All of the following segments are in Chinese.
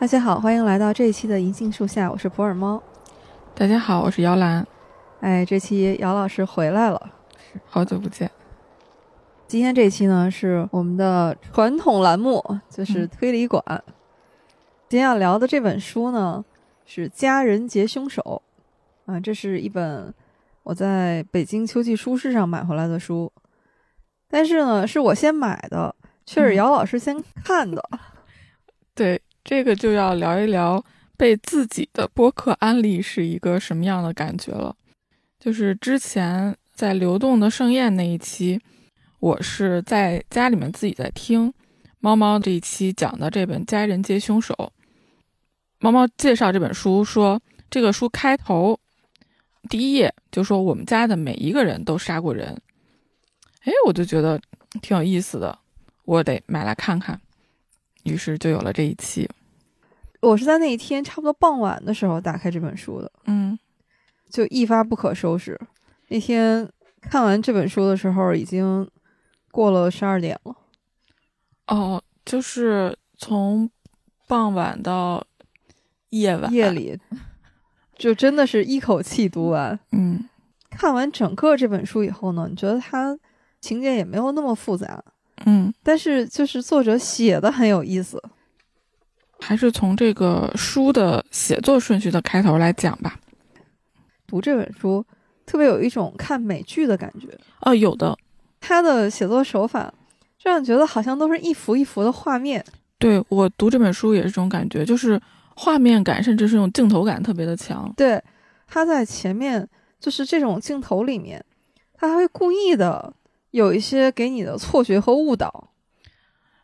大家好，欢迎来到这一期的银杏树下，我是普洱猫。大家好，我是姚兰。哎，这期姚老师回来了，好久不见。今天这期呢是我们的传统栏目，就是嗯推理馆。今天要聊的这本书呢是《佳人劫凶手》啊，这是一本我在北京秋季书市上买回来的书，但是呢是我先买的，却是嗯姚老师先看的。对，这个就要聊一聊被自己的播客安利是一个什么样的感觉了。就是之前在流动的盛宴那一期，我是在家里面自己在听猫猫这一期讲的这本《家人皆凶手》。猫猫介绍这本书说，这个书开头第一页就说我们家的每一个人都杀过人。哎，我就觉得挺有意思的，我得买来看看。于是就有了这一期。我是在那一天差不多傍晚的时候打开这本书的，嗯就一发不可收拾。那天看完这本书的时候，已经过了十二点了。哦，就是从傍晚到夜晚，夜里，就真的是一口气读完。嗯看完整个这本书以后呢，你觉得它情节也没有那么复杂，嗯，但是就是作者写的很有意思。还是从这个书的写作顺序的开头来讲吧。读这本书特别有一种看美剧的感觉，哦，有的，他的写作手法让人觉得好像都是一幅一幅的画面。对我读这本书也是这种感觉，就是画面感，甚至是那种镜头感特别的强。对，他在前面就是这种镜头里面，他还会故意的有一些给你的错觉和误导，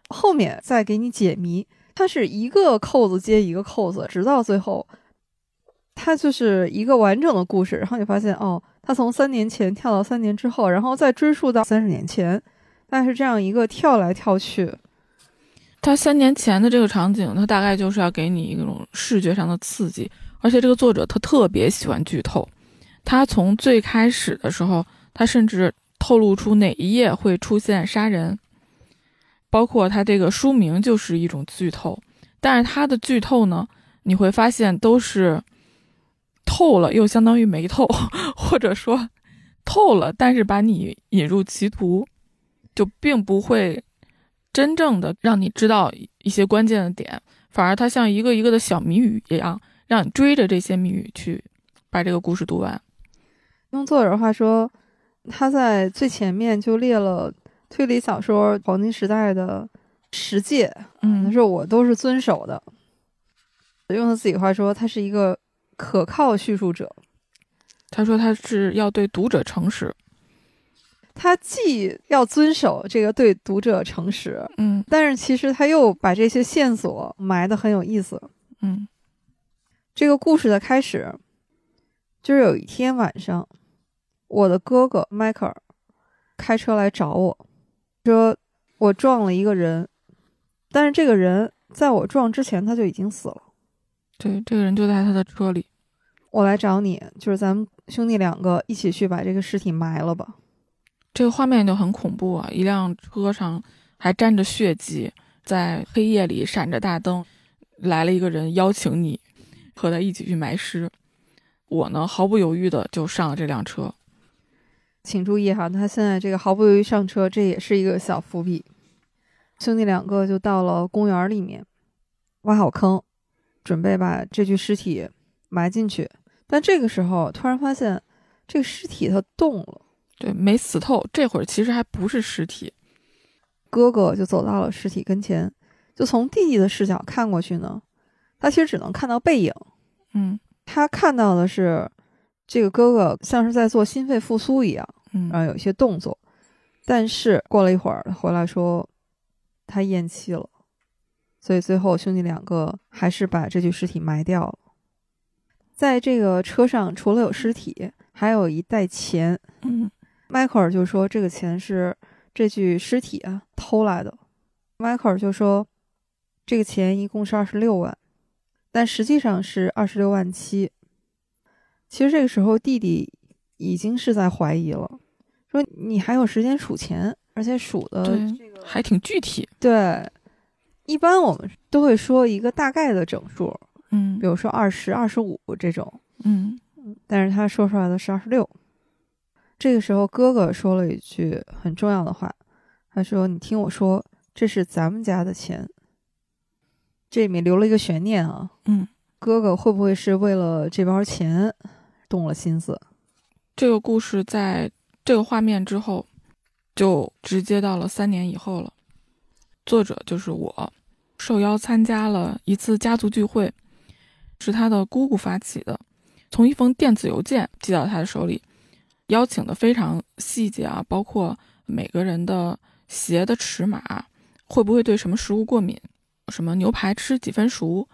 后面再给你解谜。它是一个扣子接一个扣子，直到最后，它就是一个完整的故事。然后你发现，哦，他从三年前跳到三年之后，然后再追溯到三十年前，但是这样一个跳来跳去。他三年前的这个场景，他大概就是要给你一种视觉上的刺激，而且这个作者他特别喜欢剧透，他从最开始的时候，他甚至透露出哪一页会出现杀人，包括他这个书名就是一种剧透，但是他的剧透呢，你会发现都是透了又相当于没透，或者说透了，但是把你引入歧途，就并不会。真正的让你知道一些关键的点，反而它像一个一个的小谜语一样，让你追着这些谜语去把这个故事读完。用作者的话说，他在最前面就列了推理小说黄金时代的十戒，他嗯，说我都是遵守的。用他自己话说，他是一个可靠叙述者。他说他是要对读者诚实。他既要遵守这个对读者诚实，嗯但是其实他又把这些线索埋的很有意思。嗯这个故事的开始，就是有一天晚上，我的哥哥迈克尔开车来找我，说我撞了一个人，但是这个人在我撞之前他就已经死了。对，这个人就在他的车里。我来找你，就是咱们兄弟两个一起去把这个尸体埋了吧。这个画面就很恐怖啊！一辆车上还沾着血迹，在黑夜里闪着大灯，来了一个人邀请你和他一起去埋尸。我呢，毫不犹豫的就上了这辆车。请注意哈，他现在这个毫不犹豫上车，这也是一个小伏笔。兄弟两个就到了公园里面，挖好坑，准备把这具尸体埋进去。但这个时候突然发现，这个尸体它动了。对，没死透。这会儿其实还不是尸体。哥哥就走到了尸体跟前，就从弟弟的视角看过去呢，他其实只能看到背影。嗯他看到的是这个哥哥像是在做心肺复苏一样。嗯然后有一些动作，但是过了一会儿回来说他咽气了，所以最后兄弟两个还是把这具尸体埋掉了。在这个车上，除了有尸体，还有一袋钱。嗯迈克尔就说这个钱是这具尸体啊偷来的。迈克尔就说这个钱一共是二十六万，但实际上是二十六万七。其实这个时候弟弟已经是在怀疑了，说你还有时间数钱，而且数的对，还挺具体。对，一般我们都会说一个大概的整数，嗯比如说二十二十五这种，嗯但是他说出来的是二十六。这个时候，哥哥说了一句很重要的话，他说：“你听我说，这是咱们家的钱。”这里面留了一个悬念啊，嗯，哥哥会不会是为了这包钱动了心思？这个故事在这个画面之后，就直接到了三年以后了。作者就是我，受邀参加了一次家族聚会，是他的姑姑发起的，从一封电子邮件寄到他的手里，邀请的非常细节啊，包括每个人的鞋的尺码，会不会对什么食物过敏，什么牛排吃几分熟。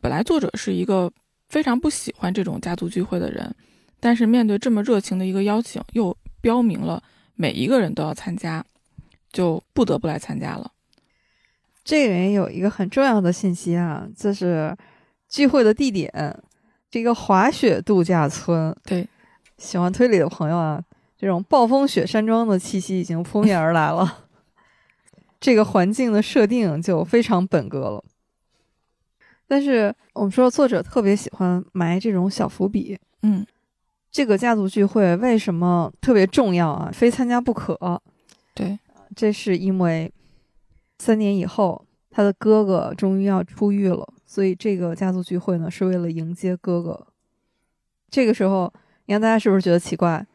本来作者是一个非常不喜欢这种家族聚会的人。但是面对这么热情的一个邀请，又标明了每一个人都要参加，就不得不来参加了。这里面有一个很重要的信息啊，就是聚会的地点，这个滑雪度假村。对，喜欢推理的朋友啊，这种暴风雪山庄的气息已经扑面而来了。这个环境的设定就非常本格了。但是我们说，作者特别喜欢埋这种小伏笔。嗯这个家族聚会为什么特别重要啊？非参加不可。对，这是因为三年以后，他的哥哥终于要出狱了，所以这个家族聚会呢，是为了迎接哥哥。这个时候，你看大家是不是觉得奇怪？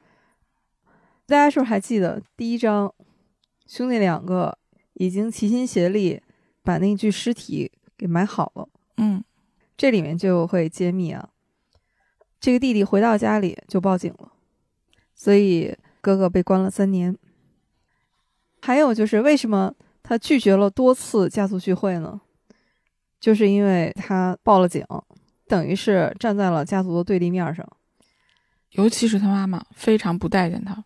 大家是不是还记得第一章，兄弟两个已经齐心协力把那具尸体给埋好了？嗯这里面就会揭秘啊，这个弟弟回到家里就报警了，所以哥哥被关了三年。还有就是为什么他拒绝了多次家族聚会呢？就是因为他报了警，等于是站在了家族的对立面上，尤其是他妈妈非常不待见他。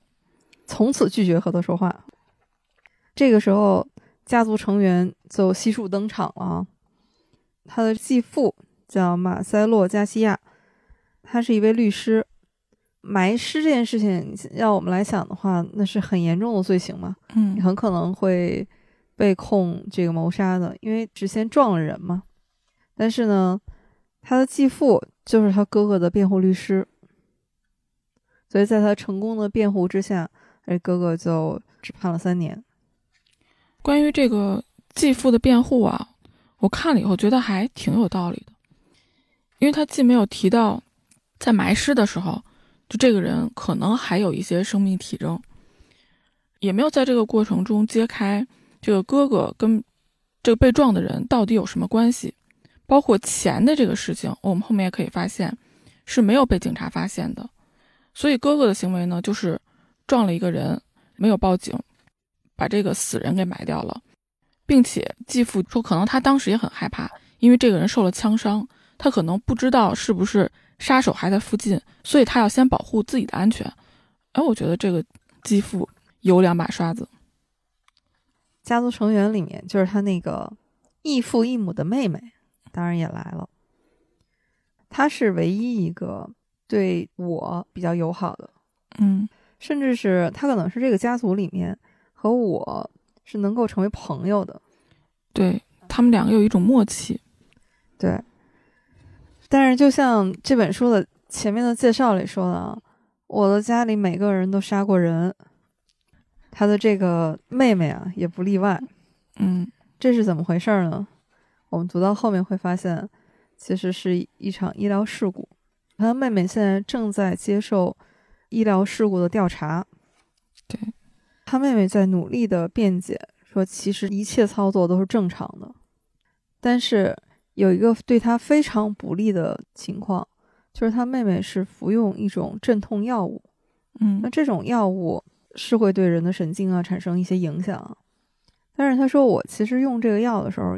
从此拒绝和他说话。这个时候，家族成员就悉数登场了啊。他的继父叫马塞洛·加西亚，他是一位律师。埋尸这件事情，要我们来想的话，那是很严重的罪行嘛，嗯很可能会被控这个谋杀的，因为之前撞了人嘛。但是呢，他的继父就是他哥哥的辩护律师，所以在他成功的辩护之下，这哥哥就只判了三年。关于这个继父的辩护啊，我看了以后觉得还挺有道理的，因为他既没有提到在埋尸的时候，就这个人可能还有一些生命体征，也没有在这个过程中揭开这个哥哥跟这个被撞的人到底有什么关系，包括钱的这个事情，我们后面也可以发现是没有被警察发现的，所以哥哥的行为呢，就是撞了一个人，没有报警，把这个死人给埋掉了，并且继父说，可能他当时也很害怕，因为这个人受了枪伤，他可能不知道是不是杀手还在附近，所以他要先保护自己的安全。哎，我觉得这个继父有两把刷子。家族成员里面，就是他那个异父异母的妹妹，当然也来了。他是唯一一个对我比较友好的，嗯甚至是他可能是这个家族里面和我是能够成为朋友的。对他们两个有一种默契。对，但是就像这本书的前面的介绍里说的啊，我的家里每个人都杀过人，他的这个妹妹啊也不例外。嗯这是怎么回事儿呢？我们读到后面会发现，其实是一场医疗事故。他妹妹现在正在接受医疗事故的调查。对，他妹妹在努力的辩解，说其实一切操作都是正常的，但是有一个对他非常不利的情况，就是他妹妹是服用一种镇痛药物。嗯。那这种药物是会对人的神经啊产生一些影响，但是他说我其实用这个药的时候，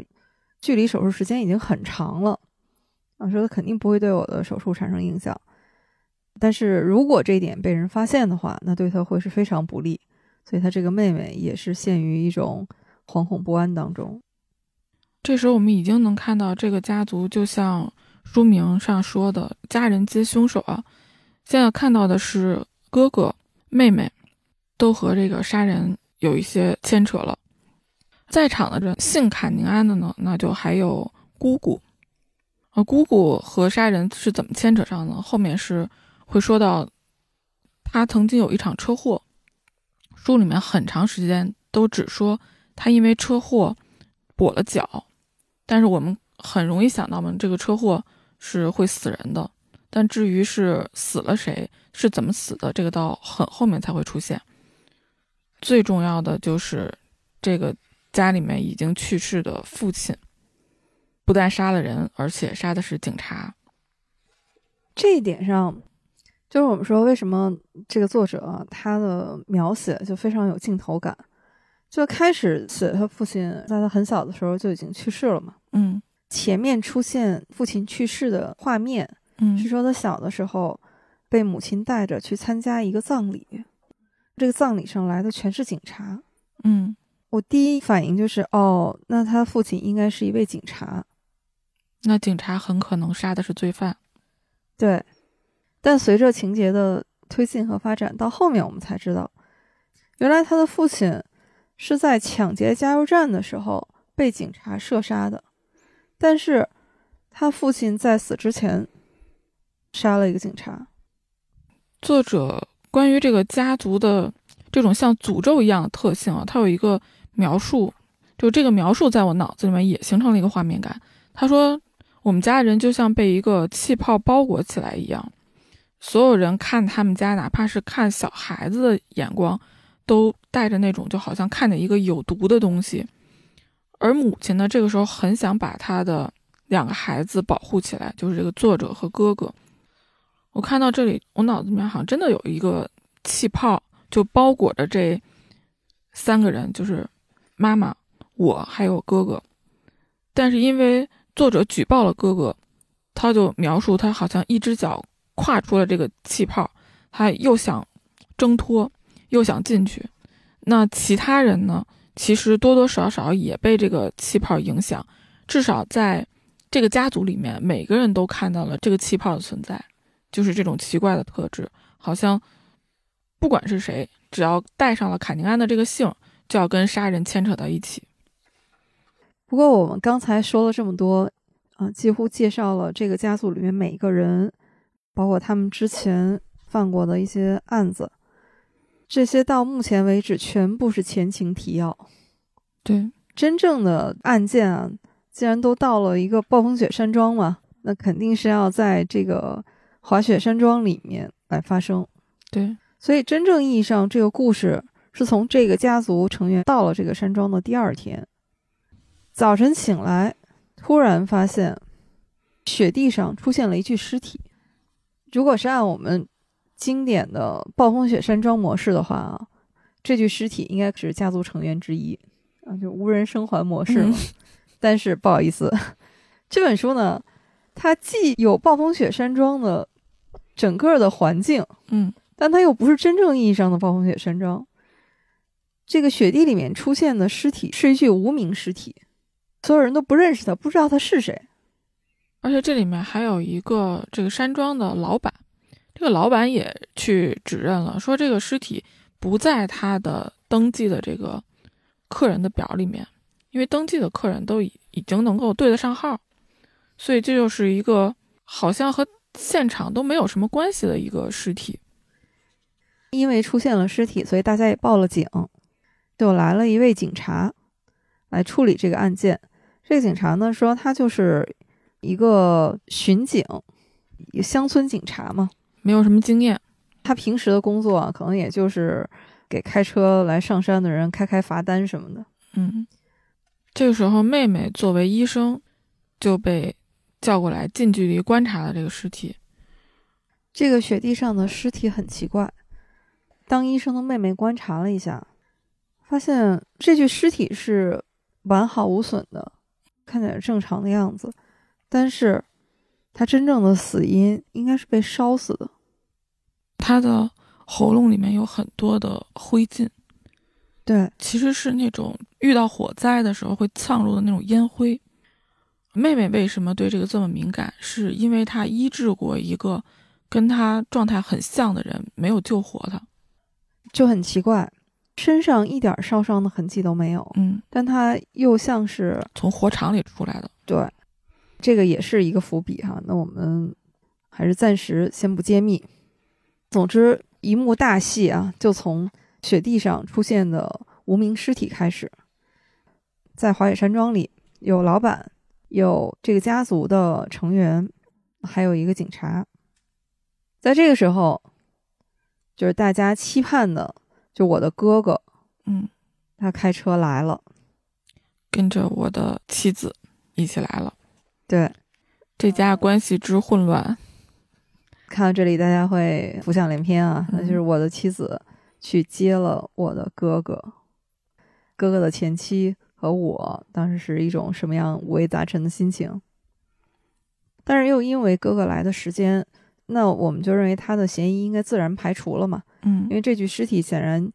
距离手术时间已经很长了，啊，说他肯定不会对我的手术产生影响，但是如果这一点被人发现的话，那对他会是非常不利，所以他这个妹妹也是陷于一种惶恐不安当中。这时候我们已经能看到这个家族，就像书名上说的“家人皆凶手”啊。现在看到的是哥哥、妹妹都和这个杀人有一些牵扯了。在场的这姓卡宁安的呢，那就还有姑姑。呃，姑姑和杀人是怎么牵扯上呢？后面是会说到，他曾经有一场车祸，书里面很长时间都只说他因为车祸跛了脚，但是我们很容易想到嘛，这个车祸是会死人的。但至于是死了谁，是怎么死的，这个到很后面才会出现。最重要的就是这个家里面已经去世的父亲。不但杀了人，而且杀的是警察。这一点上，就是我们说为什么这个作者他的描写就非常有镜头感。就开始写他父亲在他很小的时候就已经去世了嘛。嗯，前面出现父亲去世的画面，嗯，是说他小的时候被母亲带着去参加一个葬礼，这个葬礼上来的全是警察。嗯，我第一反应就是哦，那他父亲应该是一位警察。那警察很可能杀的是罪犯，对。但随着情节的推进和发展，到后面我们才知道，原来他的父亲是在抢劫加油站的时候被警察射杀的。但是，他父亲在死之前杀了一个警察。作者关于这个家族的这种像诅咒一样的特性啊，他有一个描述，就这个描述在我脑子里面也形成了一个画面感。他说。我们家人就像被一个气泡包裹起来一样，所有人看他们家，哪怕是看小孩子的眼光，都带着那种就好像看见一个有毒的东西。而母亲呢，这个时候很想把他的两个孩子保护起来，就是这个作者和哥哥。我看到这里，我脑子里面好像真的有一个气泡，就包裹着这三个人，就是妈妈、我还有哥哥。但是因为。作者举报了哥哥，他就描述他好像一只脚跨出了这个气泡，他又想挣脱，又想进去。那其他人呢？其实多多少少也被这个气泡影响，至少在这个家族里面，每个人都看到了这个气泡的存在，就是这种奇怪的特质，好像不管是谁，只要带上了卡宁安的这个姓，就要跟杀人牵扯到一起。不过我们刚才说了这么多，啊，几乎介绍了这个家族里面每一个人，包括他们之前犯过的一些案子，这些到目前为止全部是前情提要。对，真正的案件啊，既然都到了一个暴风雪山庄嘛，那肯定是要在这个滑雪山庄里面来发生。对，所以真正意义上，这个故事是从这个家族成员到了这个山庄的第二天。早晨醒来，突然发现雪地上出现了一具尸体。如果是按我们经典的暴风雪山庄模式的话啊，这具尸体应该是家族成员之一啊，就无人生还模式。但是不好意思，这本书呢，它既有暴风雪山庄的整个的环境，嗯，但它又不是真正意义上的暴风雪山庄。这个雪地里面出现的尸体是一具无名尸体。所有人都不认识他，不知道他是谁。而且这里面还有一个这个山庄的老板，这个老板也去指认了，说这个尸体不在他的登记的这个客人的表里面，因为登记的客人都已已经能够对得上号，所以这就是一个好像和现场都没有什么关系的一个尸体。因为出现了尸体，所以大家也报了警，就来了一位警察来处理这个案件。这个警察呢说，他就是一个巡警，乡村警察嘛，没有什么经验。他平时的工作啊，可能也就是给开车来上山的人开开罚单什么的。嗯，这个时候，妹妹作为医生就被叫过来，近距离观察了这个尸体。这个雪地上的尸体很奇怪。当医生的妹妹观察了一下，发现这具尸体是完好无损的。看起来正常的样子，但是他真正的死因应该是被烧死的。他的喉咙里面有很多的灰烬，对，其实是那种遇到火灾的时候会呛入的那种烟灰。妹妹为什么对这个这么敏感？是因为她医治过一个跟她状态很像的人，没有救活她，就很奇怪。身上一点烧伤的痕迹都没有，嗯，但他又像是从火场里出来的。对，这个也是一个伏笔哈。那我们还是暂时先不揭秘。总之，一幕大戏啊，就从雪地上出现的无名尸体开始。在华野山庄里，有老板，有这个家族的成员，还有一个警察。在这个时候，就是大家期盼的，就我的哥哥，嗯，他开车来了，跟着我的妻子一起来了。对，这家关系之混乱，看到这里，大家会浮想联翩啊。那就是我的妻子去接了我的哥哥，哥哥的前妻和我当时是一种什么样五味杂陈的心情。但是又因为哥哥来的时间，那我们就认为他的嫌疑应该自然排除了嘛。嗯因为这具尸体显然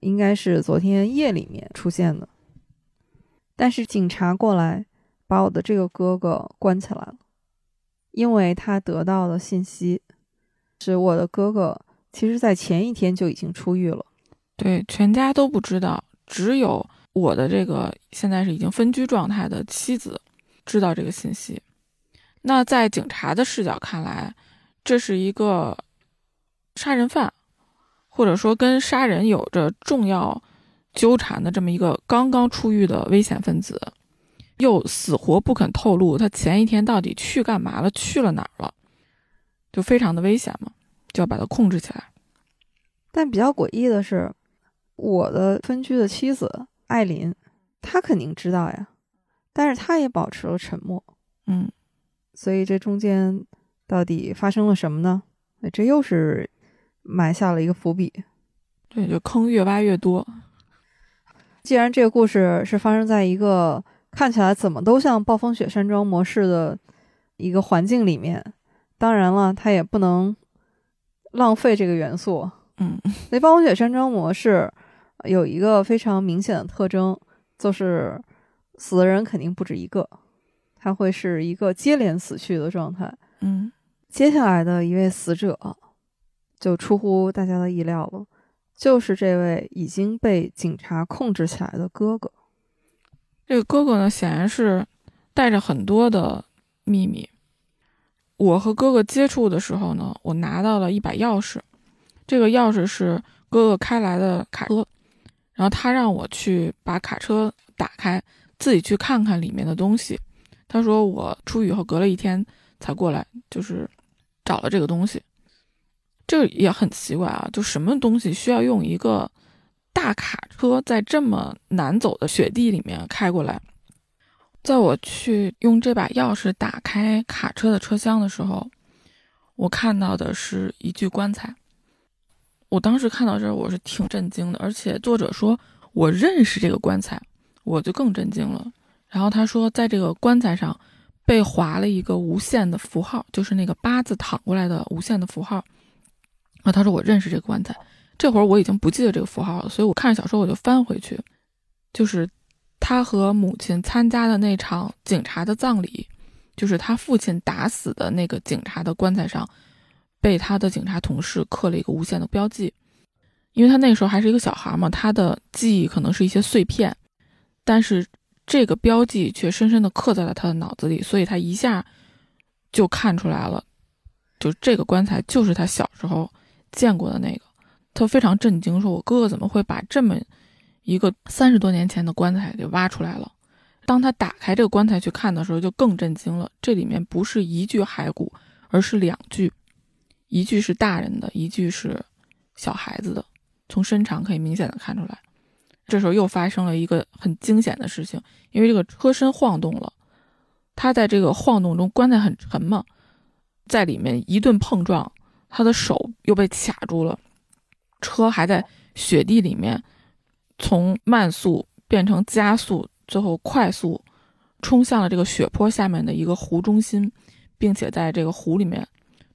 应该是昨天夜里面出现的。但是警察过来把我的这个哥哥关起来了，因为他得到的信息是我的哥哥其实在前一天就已经出狱了。对，全家都不知道，只有我的这个现在是已经分居状态的妻子知道这个信息。那在警察的视角看来，这是一个杀人犯，或者说跟杀人有着重要纠缠的这么一个刚刚出狱的危险分子，又死活不肯透露他前一天到底去干嘛了，去了哪儿了，就非常的危险嘛，就要把他控制起来。但比较诡异的是，我的分居的妻子艾琳，她肯定知道呀，但是她也保持了沉默。嗯。所以这中间到底发生了什么呢？那这又是埋下了一个伏笔。对，就坑越挖越多。既然这个故事是发生在一个看起来怎么都像暴风雪山庄模式的一个环境里面，当然了，它也不能浪费这个元素。嗯，那暴风雪山庄模式有一个非常明显的特征，就是死的人肯定不止一个。他会是一个接连死去的状态。嗯，接下来的一位死者就出乎大家的意料了，就是这位已经被警察控制起来的哥哥。这个哥哥呢，显然是带着很多的秘密。我和哥哥接触的时候呢，我拿到了一把钥匙，这个钥匙是哥哥开来的卡车，然后他让我去把卡车打开，自己去看看里面的东西。他说我出狱后隔了一天才过来，就是找了这个东西。这也很奇怪啊，就什么东西需要用一个大卡车在这么难走的雪地里面开过来？在我去用这把钥匙打开卡车的车厢的时候，我看到的是一具棺材。我当时看到这儿，我是挺震惊的，而且作者说我认识这个棺材，我就更震惊了。然后他说，在这个棺材上被划了一个无限的符号，就是那个八字躺过来的无限的符号。啊，他说我认识这个棺材。这会儿我已经不记得这个符号了，所以我看着小说我就翻回去，就是他和母亲参加的那场警察的葬礼，就是他父亲打死的那个警察的棺材上，被他的警察同事刻了一个无限的标记。因为他那时候还是一个小孩嘛，他的记忆可能是一些碎片，但是。这个标记却深深地刻在了他的脑子里，所以他一下就看出来了，就这个棺材就是他小时候见过的那个。他非常震惊，说：“我哥哥怎么会把这么一个三十多年前的棺材给挖出来了？”当他打开这个棺材去看的时候，就更震惊了。这里面不是一具骸骨，而是两具，一具是大人的，一具是小孩子的，从身长可以明显的看出来。这时候又发生了一个很惊险的事情，因为这个车身晃动了，他在这个晃动中，棺材很沉嘛，在里面一顿碰撞，他的手又被卡住了，车还在雪地里面从慢速变成加速，最后快速冲向了这个雪坡下面的一个湖中心，并且在这个湖里面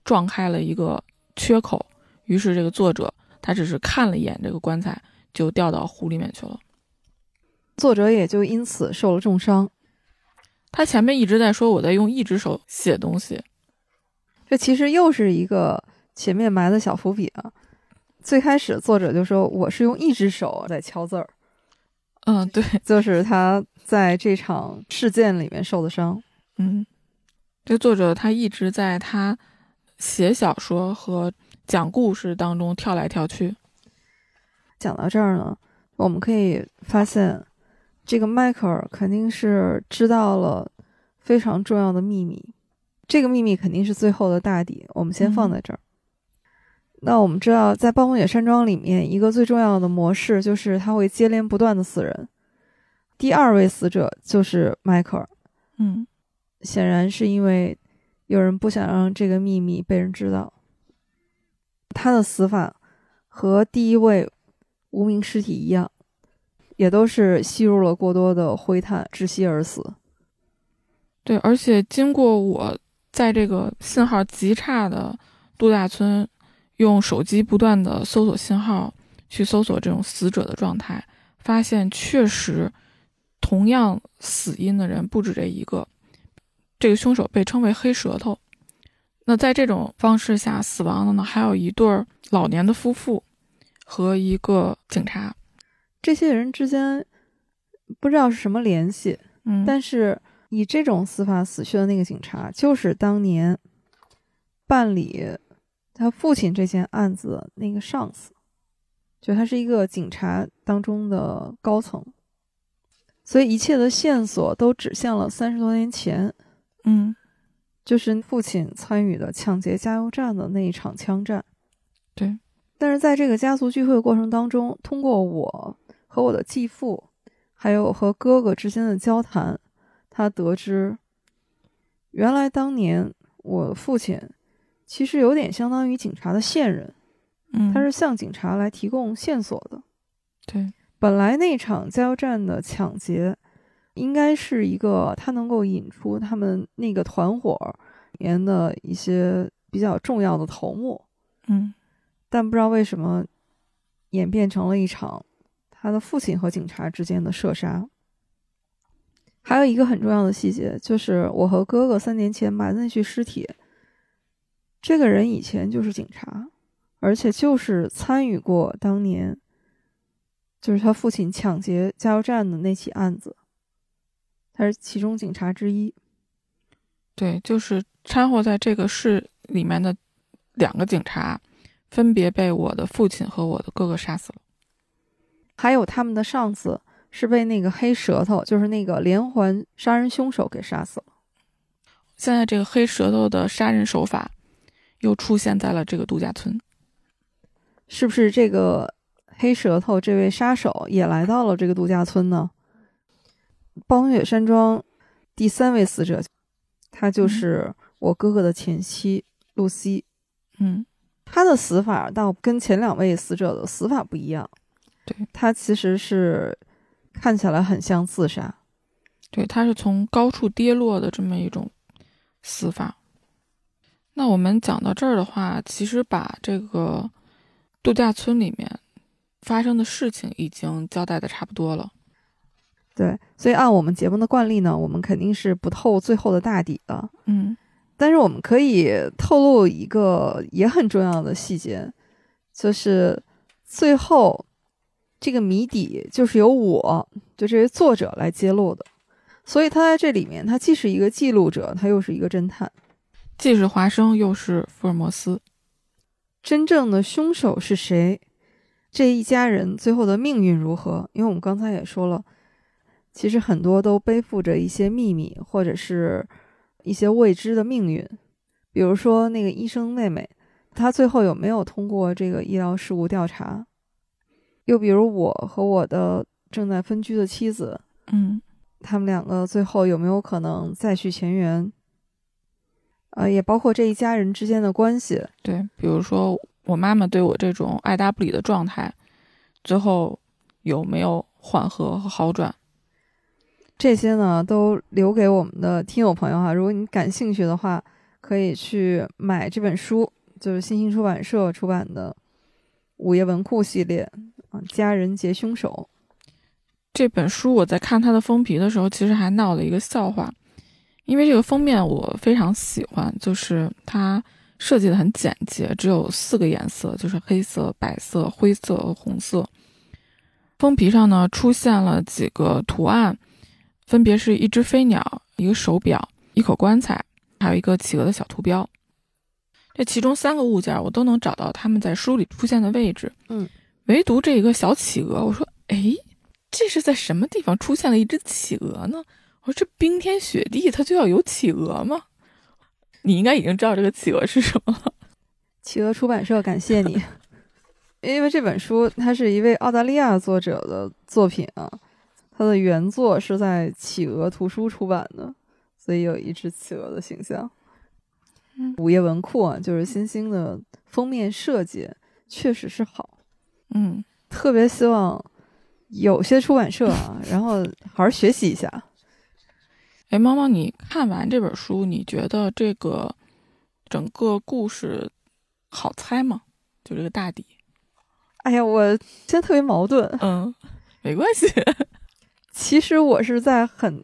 撞开了一个缺口，于是这个作者他只是看了一眼这个棺材。就掉到湖里面去了，作者也就因此受了重伤。他前面一直在说我在用一只手写东西，这其实又是一个前面埋的小伏笔啊。最开始作者就说我是用一只手在敲字儿，嗯，对，就是他在这场事件里面受的伤。嗯，这作者他一直在他写小说和讲故事当中跳来跳去。讲到这儿呢，我们可以发现，这个迈克尔肯定是知道了非常重要的秘密，这个秘密肯定是最后的大底。我们先放在这儿。那我们知道，在暴风雪山庄里面，一个最重要的模式就是他会接连不断的死人。第二位死者就是迈克尔。嗯，显然是因为有人不想让这个秘密被人知道。他的死法和第一位无名尸体一样，也都是吸入了过多的灰炭窒息而死。对，而且经过我在这个信号极差的度假村。用手机不断的搜索信号，去搜索这种死者的状态，发现确实同样死因的人不止这一个。这个凶手被称为“黑舌头”。那在这种方式下死亡的呢，还有一对老年的夫妇和一个警察。这些人之间不知道是什么联系，嗯，但是以这种死法死去的那个警察，就是当年办理。他父亲这件案子那个上司，就他是一个警察当中的高层，所以一切的线索都指向了三十多年前，嗯，就是父亲参与的抢劫加油站的那一场枪战。对，但是在这个家族聚会过程当中，通过我和我的继父，还有和哥哥之间的交谈，他得知，原来当年我父亲。其实有点相当于警察的线人，嗯，他是向警察来提供线索的。对，本来那场加油站的抢劫，应该是一个他能够引出他们那个团伙里面的一些比较重要的头目，嗯，但不知道为什么演变成了一场他的父亲和警察之间的射杀。还有一个很重要的细节，就是我和哥哥三年前埋的那具尸体。这个人以前就是警察，而且就是参与过当年，就是他父亲抢劫加油站的那起案子，他是其中警察之一。对，就是掺和在这个事里面的两个警察，分别被我的父亲和我的哥哥杀死了。还有他们的上司是被那个黑舌头，就是那个连环杀人凶手给杀死了。现在这个黑舌头的杀人手法。又出现在了这个度假村，是不是这个黑舌头这位杀手也来到了这个度假村呢？暴风雪山庄第三位死者，他就是我哥哥的前妻露西。嗯，他的死法倒跟前两位死者的死法不一样。对他其实是看起来很像自杀。对，他是从高处跌落的这么一种死法。那我们讲到这儿的话，其实把这个度假村里面发生的事情已经交代的差不多了。对，所以按我们节目的惯例呢，我们肯定是不透最后的大底的。嗯，但是我们可以透露一个也很重要的细节，就是最后这个谜底就是由我就这位作者来揭露的。所以他在这里面，他既是一个记录者，他又是一个侦探。既是华生，又是福尔摩斯。真正的凶手是谁？这一家人最后的命运如何？因为我们刚才也说了，其实很多都背负着一些秘密，或者是一些未知的命运。比如说那个医生妹妹，她最后有没有通过这个医疗事故调查？又比如我和我的正在分居的妻子，嗯，他们两个最后有没有可能再续前缘？呃，也包括这一家人之间的关系。对，比如说我妈妈对我这种爱答不理的状态，最后有没有缓和和好转？这些呢，都留给我们的听友朋友哈。如果你感兴趣的话，可以去买这本书，就是新兴出版社出版的《午夜文库》系列啊，《家人劫凶手》这本书。我在看它的封皮的时候，其实还闹了一个笑话。因为这个封面我非常喜欢，就是它设计的很简洁，只有四个颜色，就是黑色、白色、灰色和红色。封皮上呢出现了几个图案，分别是一只飞鸟、一个手表、一口棺材，还有一个企鹅的小图标。这其中三个物件我都能找到他们在书里出现的位置，嗯，唯独这一个小企鹅，我说，哎，这是在什么地方出现了一只企鹅呢？我说这冰天雪地它就要有企鹅吗？你应该已经知道这个企鹅是什么了。企鹅出版社感谢你，因为这本书它是一位澳大利亚作者的作品啊，它的原作是在企鹅图书出版的，所以有一只企鹅的形象。午夜文库啊，就是新星的封面设计确实是好，嗯，特别希望有些出版社啊，然后好好学习一下。哎，猫猫，你看完这本书，你觉得这个整个故事好猜吗？就这个大底？哎呀，我现在特别矛盾。嗯，没关系。其实我是在很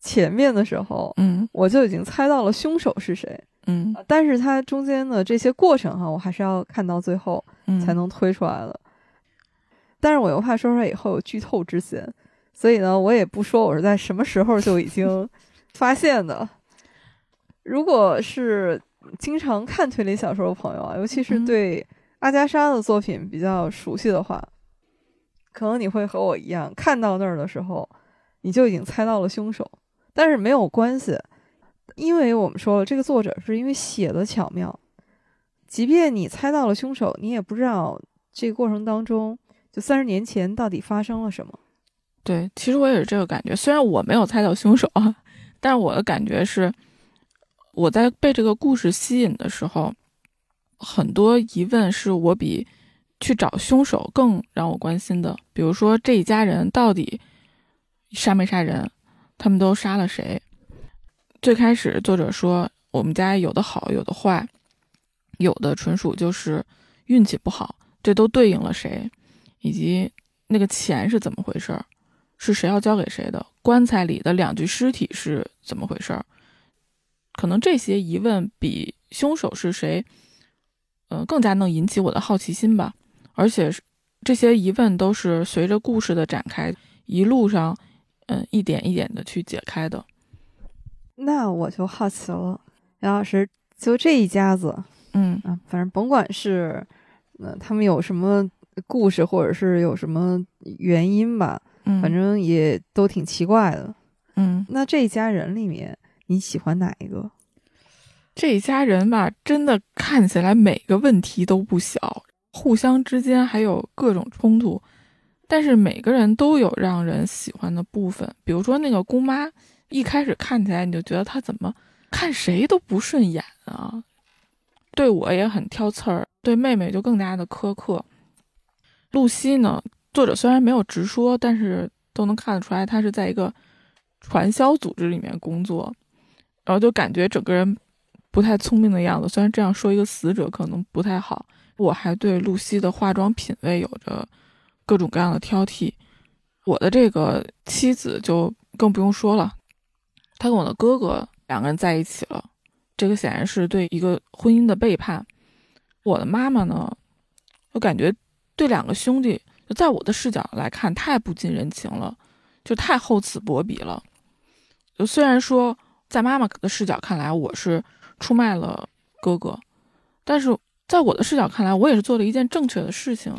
前面的时候，嗯，我就已经猜到了凶手是谁。嗯，但是它中间的这些过程哈，我还是要看到最后才能推出来的。但是我又怕说出来以后有剧透之嫌，所以呢，我也不说我是在什么时候就已经发现的。如果是经常看推理小说的朋友啊，尤其是对阿加莎的作品比较熟悉的话，可能你会和我一样，看到那儿的时候你就已经猜到了凶手。但是没有关系。因为我们说了，这个作者是因为写的巧妙，即便你猜到了凶手，你也不知道这个过程当中，就三十年前到底发生了什么。对，其实我也是这个感觉。虽然我没有猜到凶手啊，但是我的感觉是，我在被这个故事吸引的时候，很多疑问是我比去找凶手更让我关心的。比如说，这一家人到底杀没杀人？他们都杀了谁？最开始，作者说我们家有的好，有的坏，有的纯属就是运气不好。这都对应了谁？以及那个钱是怎么回事？是谁要交给谁的？棺材里的两具尸体是怎么回事？可能这些疑问比凶手是谁，嗯，更加能引起我的好奇心吧。而且这些疑问都是随着故事的展开，一路上，嗯，一点一点的去解开的。那我就好奇了，杨老师，就这一家子，嗯啊，反正甭管是，呃，他们有什么故事，或者是有什么原因吧，嗯，反正也都挺奇怪的，嗯。那这一家人里面，你喜欢哪一个？这一家人吧，真的看起来每个问题都不小，互相之间还有各种冲突，但是每个人都有让人喜欢的部分，比如说那个姑妈。一开始看起来你就觉得她怎么看谁都不顺眼啊，对我也很挑刺儿，对妹妹就更加的苛刻。露西呢，作者虽然没有直说，但是都能看得出来，他是在一个传销组织里面工作，然后就感觉整个人不太聪明的样子。虽然这样说一个死者可能不太好，我还对露西的化妆品味有着各种各样的挑剔。我的这个妻子就更不用说了。他跟我的哥哥两个人在一起了，这个显然是对一个婚姻的背叛。我的妈妈呢，我感觉对两个兄弟，就在我的视角来看，太不近人情了，就太厚此薄彼了。就虽然说在妈妈的视角看来，我是出卖了哥哥，但是在我的视角看来，我也是做了一件正确的事情。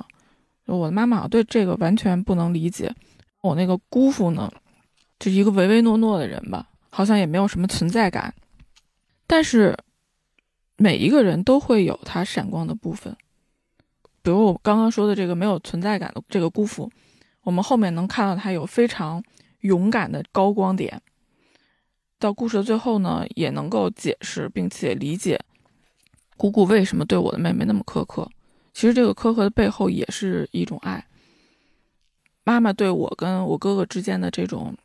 我的妈妈对这个完全不能理解。我那个姑父呢，就是一个唯唯诺诺的人吧。好像也没有什么存在感，但是每一个人都会有他闪光的部分。比如我刚刚说的这个没有存在感的这个姑父，我们后面能看到他有非常勇敢的高光点。到故事的最后呢，也能够解释并且理解姑姑为什么对我的妹妹那么苛刻。其实这个苛刻的背后也是一种爱。妈妈对我跟我哥哥之间的这种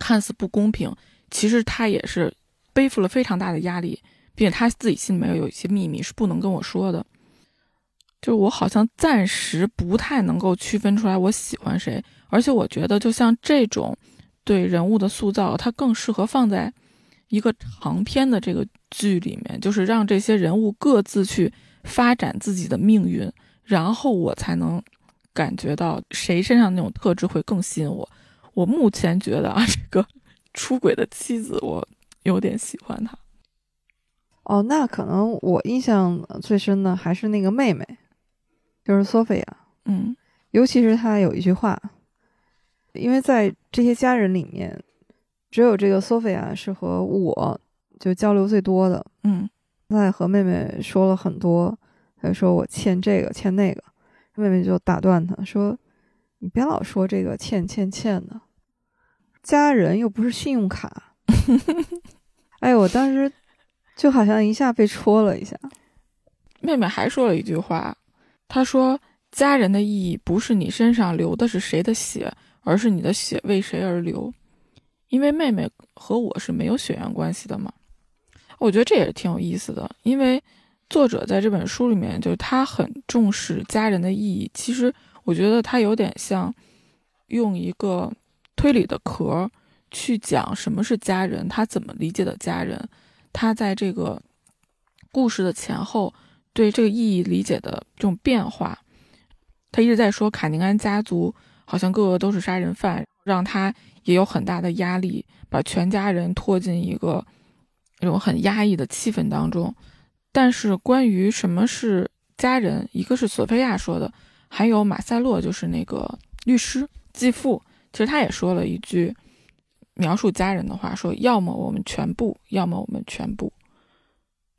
看似不公平。其实他也是背负了非常大的压力，并且他自己心里面有一些秘密是不能跟我说的。就我好像暂时不太能够区分出来我喜欢谁，而且我觉得就像这种对人物的塑造，它更适合放在一个长篇的这个剧里面，就是让这些人物各自去发展自己的命运，然后我才能感觉到谁身上那种特质会更吸引我。我目前觉得啊，这个 出轨的妻子，我有点喜欢他。哦，那可能我印象最深的还是那个妹妹，就是索菲亚。嗯，尤其是他有一句话，因为在这些家人里面，只有这个索菲亚是和我就交流最多的。嗯，在和妹妹说了很多，她说我欠这个欠那个，妹妹就打断他说：“你别老说这个欠欠欠的，家人又不是信用卡。”哎，我当时。就好像一下被戳了一下。妹妹还说了一句话，他说：“家人的意义不是你身上流的是谁的血，而是你的血为谁而流。”因为妹妹和我是没有血缘关系的嘛。我觉得这也是挺有意思的，因为作者在这本书里面，就是他很重视家人的意义。其实我觉得他有点像用一个推理的壳去讲什么是家人，他怎么理解的家人。他在这个故事的前后对这个意义理解的这种变化，他一直在说卡宁安家族好像个个都是杀人犯，让他也有很大的压力，把全家人拖进一个那种很压抑的气氛当中。但是关于什么是家人，一个是索菲亚说的，还有马塞洛就是那个律师继父，其实他也说了一句。描述家人的话，说要么我们全部，要么我们全部。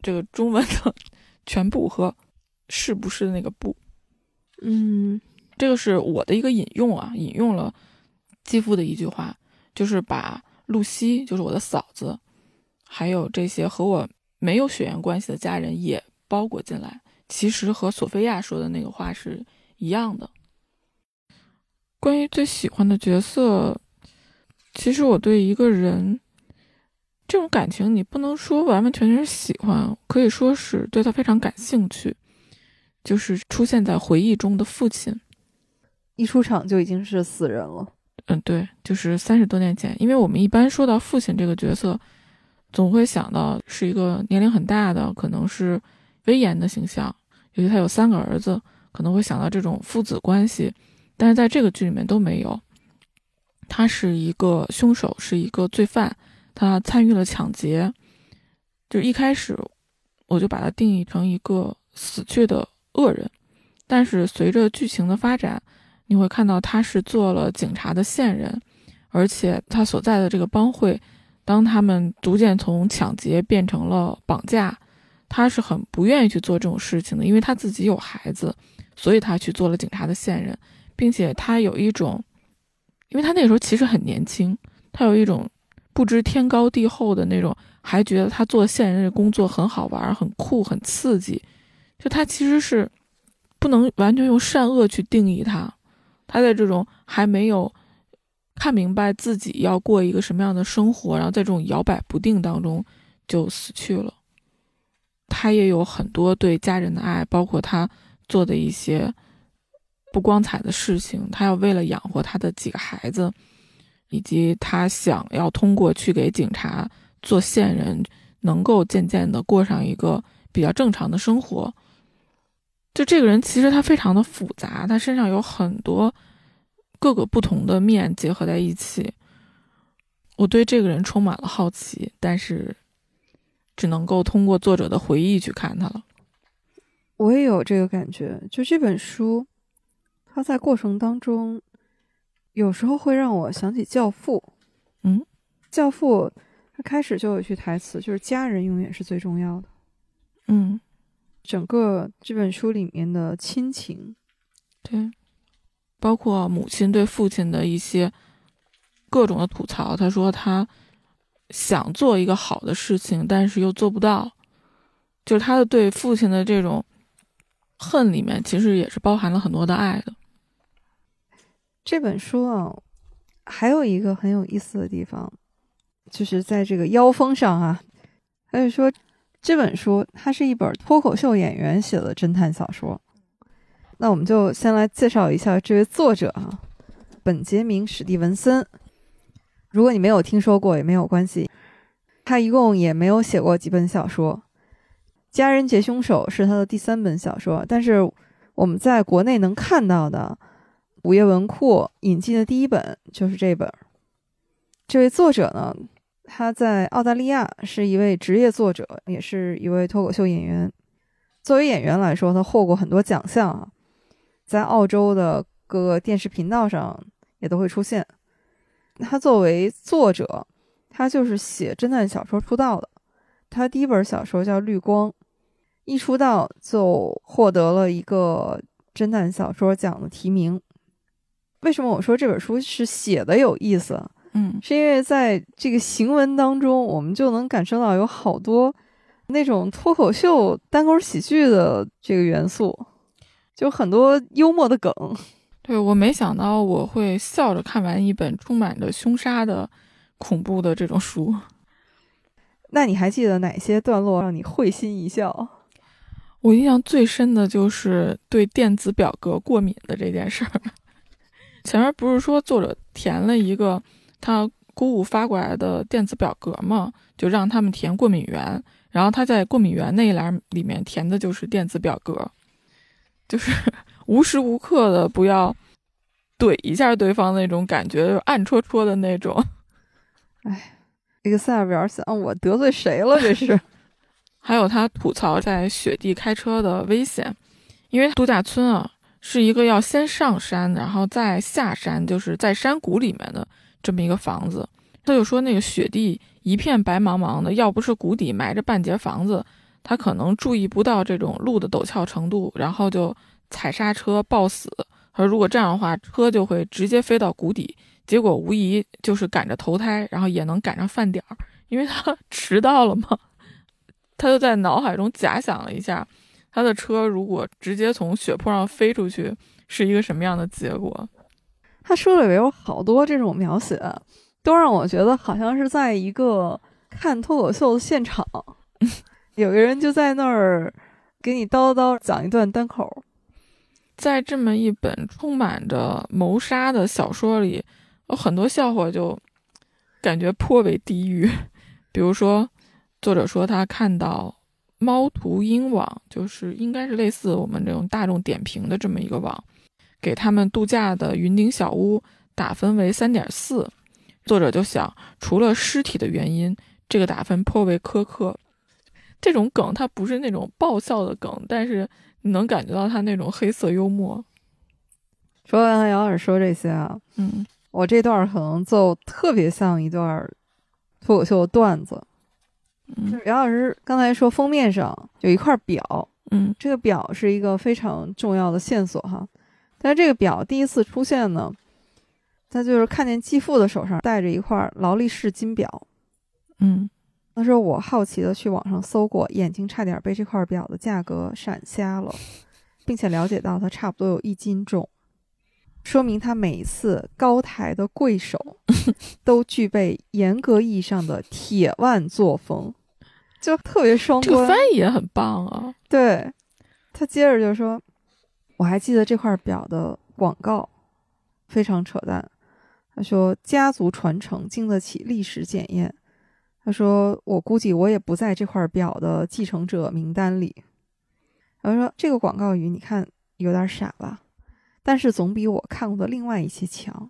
这个中文的“全部”和“是不是”那个“不”，嗯，这个是我的一个引用啊，引用了继父的一句话，就是把露西，就是我的嫂子，还有这些和我没有血缘关系的家人也包裹进来。其实和索菲亚说的那个话是一样的。关于最喜欢的角色。其实我对一个人这种感情，你不能说完完全全是喜欢，可以说是对他非常感兴趣。就是出现在回忆中的父亲，一出场就已经是死人了。嗯，对，就是三十多年前。因为我们一般说到父亲这个角色，总会想到是一个年龄很大的，可能是威严的形象。尤其他有三个儿子，可能会想到这种父子关系，但是在这个剧里面都没有。他是一个凶手，是一个罪犯，他参与了抢劫。就一开始，我就把他定义成一个死去的恶人。但是随着剧情的发展，你会看到他是做了警察的线人，而且他所在的这个帮会，当他们逐渐从抢劫变成了绑架，他是很不愿意去做这种事情的，因为他自己有孩子，所以他去做了警察的线人，并且他有一种。因为他那个时候其实很年轻，他有一种不知天高地厚的那种，还觉得他做线人的工作很好玩、很酷、很刺激。就他其实是不能完全用善恶去定义他，他在这种还没有看明白自己要过一个什么样的生活，然后在这种摇摆不定当中就死去了。他也有很多对家人的爱，包括他做的一些。不光彩的事情，他要为了养活他的几个孩子，以及他想要通过去给警察做线人，能够渐渐的过上一个比较正常的生活。就这个人，其实他非常的复杂，他身上有很多各个不同的面结合在一起。我对这个人充满了好奇，但是只能够通过作者的回忆去看他了。我也有这个感觉，就这本书。他在过程当中，有时候会让我想起《教父》。嗯，《教父》他开始就有一句台词，就是“家人永远是最重要的”。嗯，整个这本书里面的亲情，对，包括母亲对父亲的一些各种的吐槽。他说他想做一个好的事情，但是又做不到，就是他的对父亲的这种恨里面，其实也是包含了很多的爱的。这本书啊，还有一个很有意思的地方，就是在这个腰封上啊，他就说这本书它是一本脱口秀演员写的侦探小说。那我们就先来介绍一下这位作者啊，本杰明·史蒂文森。如果你没有听说过也没有关系，他一共也没有写过几本小说，《家人劫凶手》是他的第三本小说，但是我们在国内能看到的午夜文库引进的第一本就是这本。这位作者呢，他在澳大利亚是一位职业作者，也是一位脱口秀演员。作为演员来说，他获过很多奖项啊，在澳洲的各个电视频道上也都会出现。他作为作者，他就是写侦探小说出道的。他第一本小说叫《绿光》，一出道就获得了一个侦探小说奖的提名。为什么我说这本书是写的有意思？嗯，是因为在这个行文当中，我们就能感受到有好多。那种脱口秀、单口喜剧的这个元素，就很多幽默的梗。对我没想到我会笑着看完一本充满着凶杀的恐怖的这种书。那你还记得哪些段落让你会心一笑？我印象最深的就是对电子表格过敏的这件事儿。前面不是说作者填了一个他姑姑发过来的电子表格吗？就让他们填过敏源。然后他在过敏源那一栏里面填的就是电子表格，就是 无时无刻的不要怼一下对方那种感觉，就暗戳戳的那种。哎，Excel 表想我得罪谁了？这是。还有他吐槽在雪地开车的危险，因为度假村啊是一个要先上山，然后再下山，就是在山谷里面的这么一个房子。他就说那个雪地。一片白茫茫的，要不是谷底埋着半截房子，他可能注意不到这种路的陡峭程度，然后就踩刹车抱死。他说，如果这样的话，车就会直接飞到谷底，结果无疑就是赶着投胎，然后也能赶上饭点儿，因为他 迟到了嘛。他就在脑海中假想了一下，他的车如果直接从雪坡上飞出去，是一个什么样的结果。他书里有好多这种描写。都让我觉得好像是在一个看脱口秀的现场，有个人就在那儿给你叨叨讲一段单口。在这么一本充满着谋杀的小说里，有很多笑话就感觉颇为地狱。比如说，作者说他看到猫途鹰网，就是应该是类似我们这种大众点评的这么一个网，给他们度假的云顶小屋打分为三点四。作者就想，除了尸体的原因，这个打分颇为苛刻。这种梗它不是那种爆笑的梗，但是你能感觉到他那种黑色幽默。说完杨老师说这些啊，嗯，我这段可能就特别像一段脱口秀的段子。嗯，杨老师刚才说封面上有一块表，嗯，这个表是一个非常重要的线索哈。但是这个表第一次出现呢？他就是看见继父的手上戴着一块劳力士金表，嗯，那时候我好奇的去网上搜过，眼睛差点被这块表的价格闪瞎了，并且了解到它差不多有一斤重，说明他每一次高抬的跪手 都具备严格意义上的铁腕作风，就特别双关。这个翻译也很棒啊。对，他接着就说，我还记得这块表的广告，非常扯淡。他说：“家族传承经得起历史检验。”他说：“我估计我也不在这块表的继承者名单里。”他说：“这个广告语你看有点傻吧？但是总比我看过的另外一些强。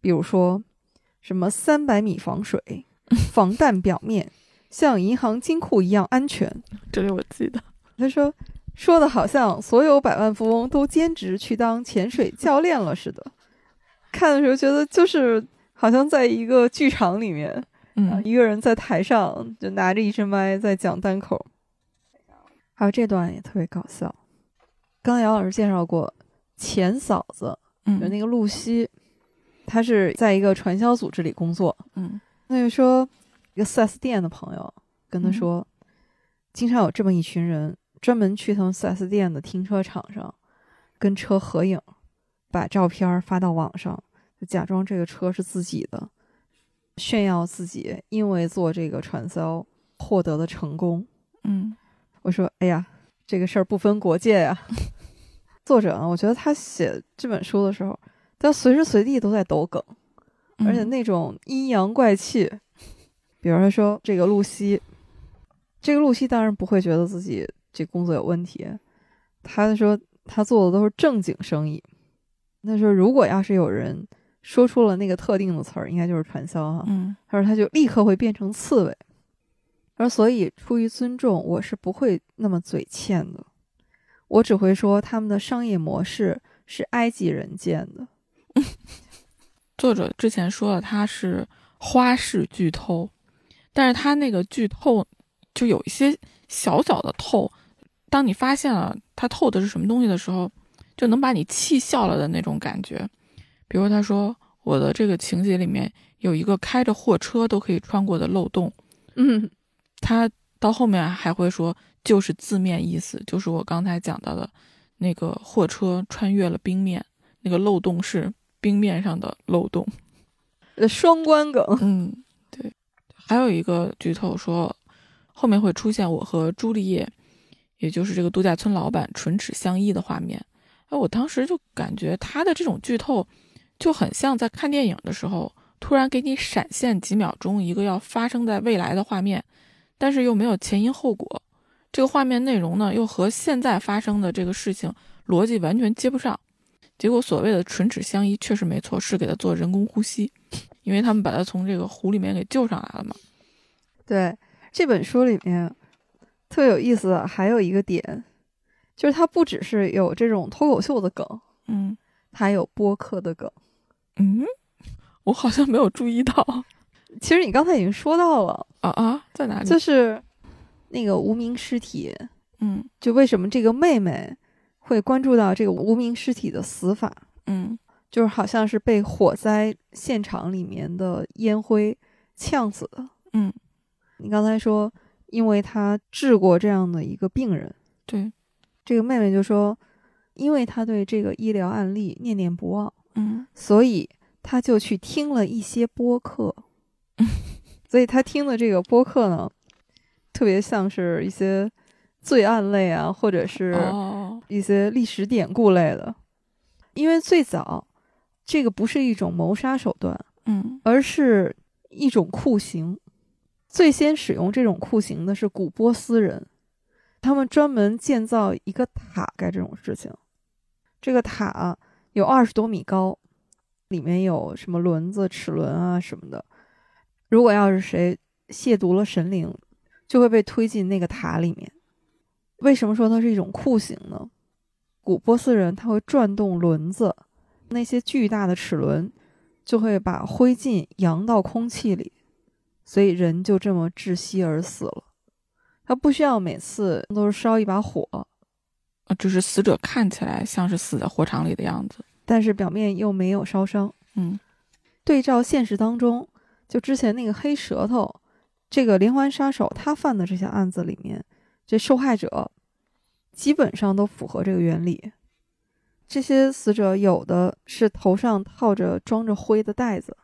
比如说，什么三百米防水、防弹表面，像银行金库一样安全。”这里我记得。他说：“说的好像所有百万富翁都兼职去当潜水教练了似的。”看的时候觉得就是好像在一个剧场里面，嗯，一个人在台上就拿着一支麦在讲单口，还有这段也特别搞笑。刚才姚老师介绍过钱嫂子，嗯，就那个露西，她是在一个传销组织里工作，嗯，那就说一个 4S 店的朋友跟他说，经常有这么一群人专门去他们 4S 店的停车场上跟车合影。把照片发到网上，就假装这个车是自己的，炫耀自己因为做这个传销获得的成功。嗯，我说，哎呀，这个事儿不分国界呀。作者呢，我觉得他写这本书的时候，他随时随地都在抖梗，而且那种阴阳怪气，比如说这个露西，这个露西当然不会觉得自己这工作有问题，他说他做的都是正经生意。那说如果要是有人说出了那个特定的词儿，应该就是传销哈。嗯他说他就立刻会变成刺猬。而所以出于尊重，我是不会那么嘴欠的，我只会说他们的商业模式是埃及人建的。作者之前说了他是花式剧透，但是他那个剧透就有一些小小的透，当你发现了他透的是什么东西的时候，就能把你气笑了的那种感觉。比如他说我的这个情节里面有一个开着货车都可以穿过的漏洞，嗯，他到后面还会说就是字面意思，就是我刚才讲到的那个货车穿越了冰面，那个漏洞是冰面上的漏洞。呃双关梗。嗯，对。还有一个剧透说，后面会出现我和朱丽叶，也就是这个度假村老板唇齿相依的画面。哎，我当时就感觉他的这种剧透，就很像在看电影的时候，突然给你闪现几秒钟一个要发生在未来的画面，但是又没有前因后果。这个画面内容呢，又和现在发生的这个事情逻辑完全接不上。结果所谓的唇齿相依确实没错，是给他做人工呼吸。因为他们把他从这个湖里面给救上来了嘛。对这本书里面特别有意思的还有一个点，就是它不只是有这种脱口秀的梗，嗯它还有播客的梗。嗯，我好像没有注意到其实你刚才已经说到了，啊啊，在哪里？就是那个无名尸体，嗯就为什么这个妹妹会关注到这个无名尸体的死法，嗯就是好像是被火灾现场里面的烟灰呛死的。嗯，你刚才说，因为她治过这样的一个病人，对，这个妹妹就说，因为她对这个医疗案例念念不忘，嗯所以她就去听了一些播客。所以他听的这个播客呢，特别像是一些罪案类啊，或者是哦，一些历史典故类的。因为最早这个不是一种谋杀手段，嗯而是一种酷刑。最先使用这种酷刑的是古波斯人，他们专门建造一个塔干这种事情。这个塔有二十多米高，里面有什么轮子、齿轮啊什么的。如果要是谁亵渎了神灵，就会被推进那个塔里面。为什么说它是一种酷刑呢？古波斯人他会转动轮子，那些巨大的齿轮就会把灰烬扬到空气里，所以人就这么窒息而死了。他不需要每次都是烧一把火，啊，就是死者看起来像是死在火场里的样子。但是表面又没有烧伤。嗯对照现实当中，就之前那个黑舌头，这个连环杀手他犯的这些案子里面，这受害者基本上都符合这个原理。这些死者有的是头上套着装着灰的袋子，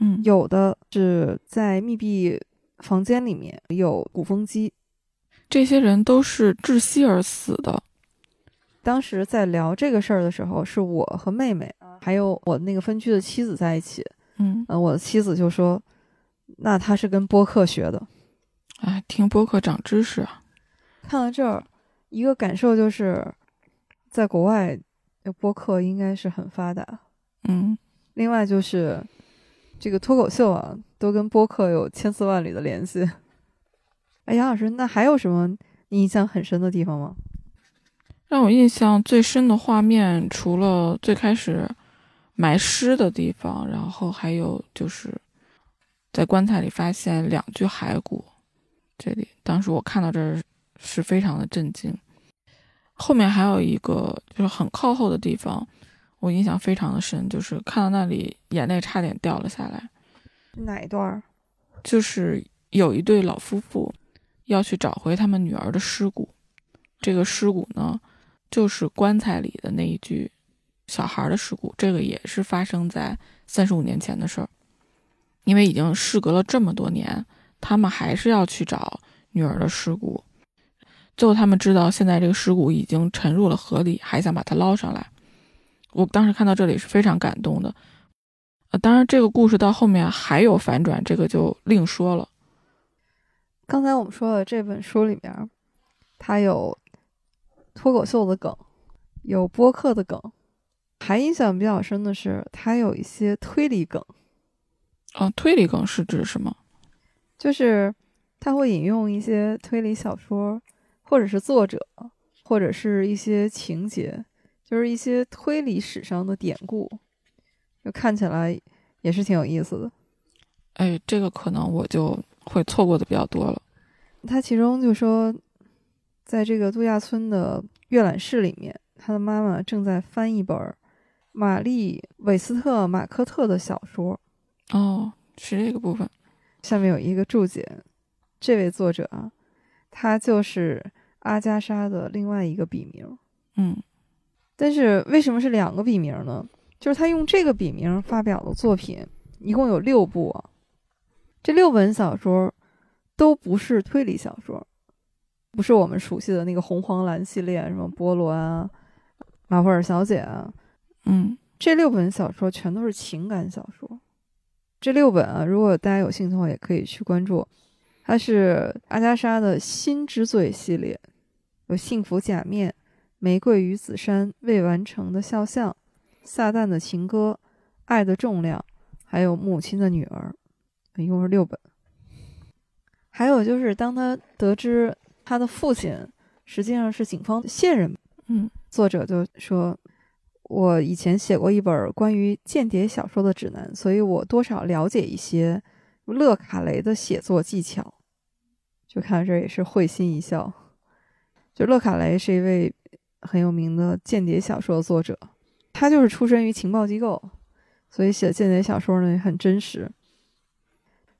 嗯，有的是在密闭房间里面有鼓风机。这些人都是窒息而死的。当时在聊这个事儿的时候，是我和妹妹还有我那个分区的妻子在一起。嗯，嗯，我的妻子就说：“那他是跟播客学的。”哎，听播客长知识啊。看到这儿，一个感受就是，在国外，播客应该是很发达。嗯，另外就是，这个脱口秀啊，都跟播客有千丝万缕的联系。哎，杨老师，那还有什么你印象很深的地方吗？让我印象最深的画面，除了最开始埋尸的地方，然后还有就是在棺材里发现两具骸骨。这里当时我看到这儿是非常的震惊。后面还有一个就是很靠后的地方，我印象非常的深，就是看到那里眼泪差点掉了下来。哪一段儿？就是有一对老夫妇要去找回他们女儿的尸骨，这个尸骨呢，就是棺材里的那一具小孩的尸骨。这个也是发生在三十五年前的事儿，因为已经事隔了这么多年，他们还是要去找女儿的尸骨。最后他们知道现在这个尸骨已经沉入了河里，还想把它捞上来。我当时看到这里是非常感动的。呃，当然，这个故事到后面还有反转，这个就另说了。刚才我们说的这本书里面，它有脱口秀的梗，有播客的梗，还印象比较深的是，它有一些推理梗。啊，推理梗是指什么？就是他会引用一些推理小说，或者是作者，或者是一些情节，就是一些推理史上的典故，就看起来也是挺有意思的。哎，这个可能我就会错过的比较多了。他其中就说，在这个度假村的阅览室里面，他的妈妈正在翻一本玛丽·韦斯特·马克特的小说。哦，是这个部分。下面有一个注解，这位作者啊，他就是阿加莎的另外一个笔名。嗯，但是为什么是两个笔名呢？就是他用这个笔名发表的作品一共有六部，这六本小说都不是推理小说，不是我们熟悉的那个红黄蓝系列，什么波罗啊、马布尔小姐啊。嗯，这六本小说全都是情感小说。这六本啊，如果大家有兴趣的话，也可以去关注。它是阿加莎的《心之罪》系列，有《幸福假面》《玫瑰与紫杉》《未完成的肖像》《撒旦的情歌》《爱的重量》，还有《母亲的女儿》，一共是六本。还有就是，当他得知他的父亲实际上是警方线人，嗯，作者就说。我以前写过一本关于间谍小说的指南，所以我多少了解一些勒卡雷的写作技巧。就看到这也是会心一笑。就勒卡雷是一位很有名的间谍小说作者，他就是出身于情报机构，所以写间谍小说呢也很真实。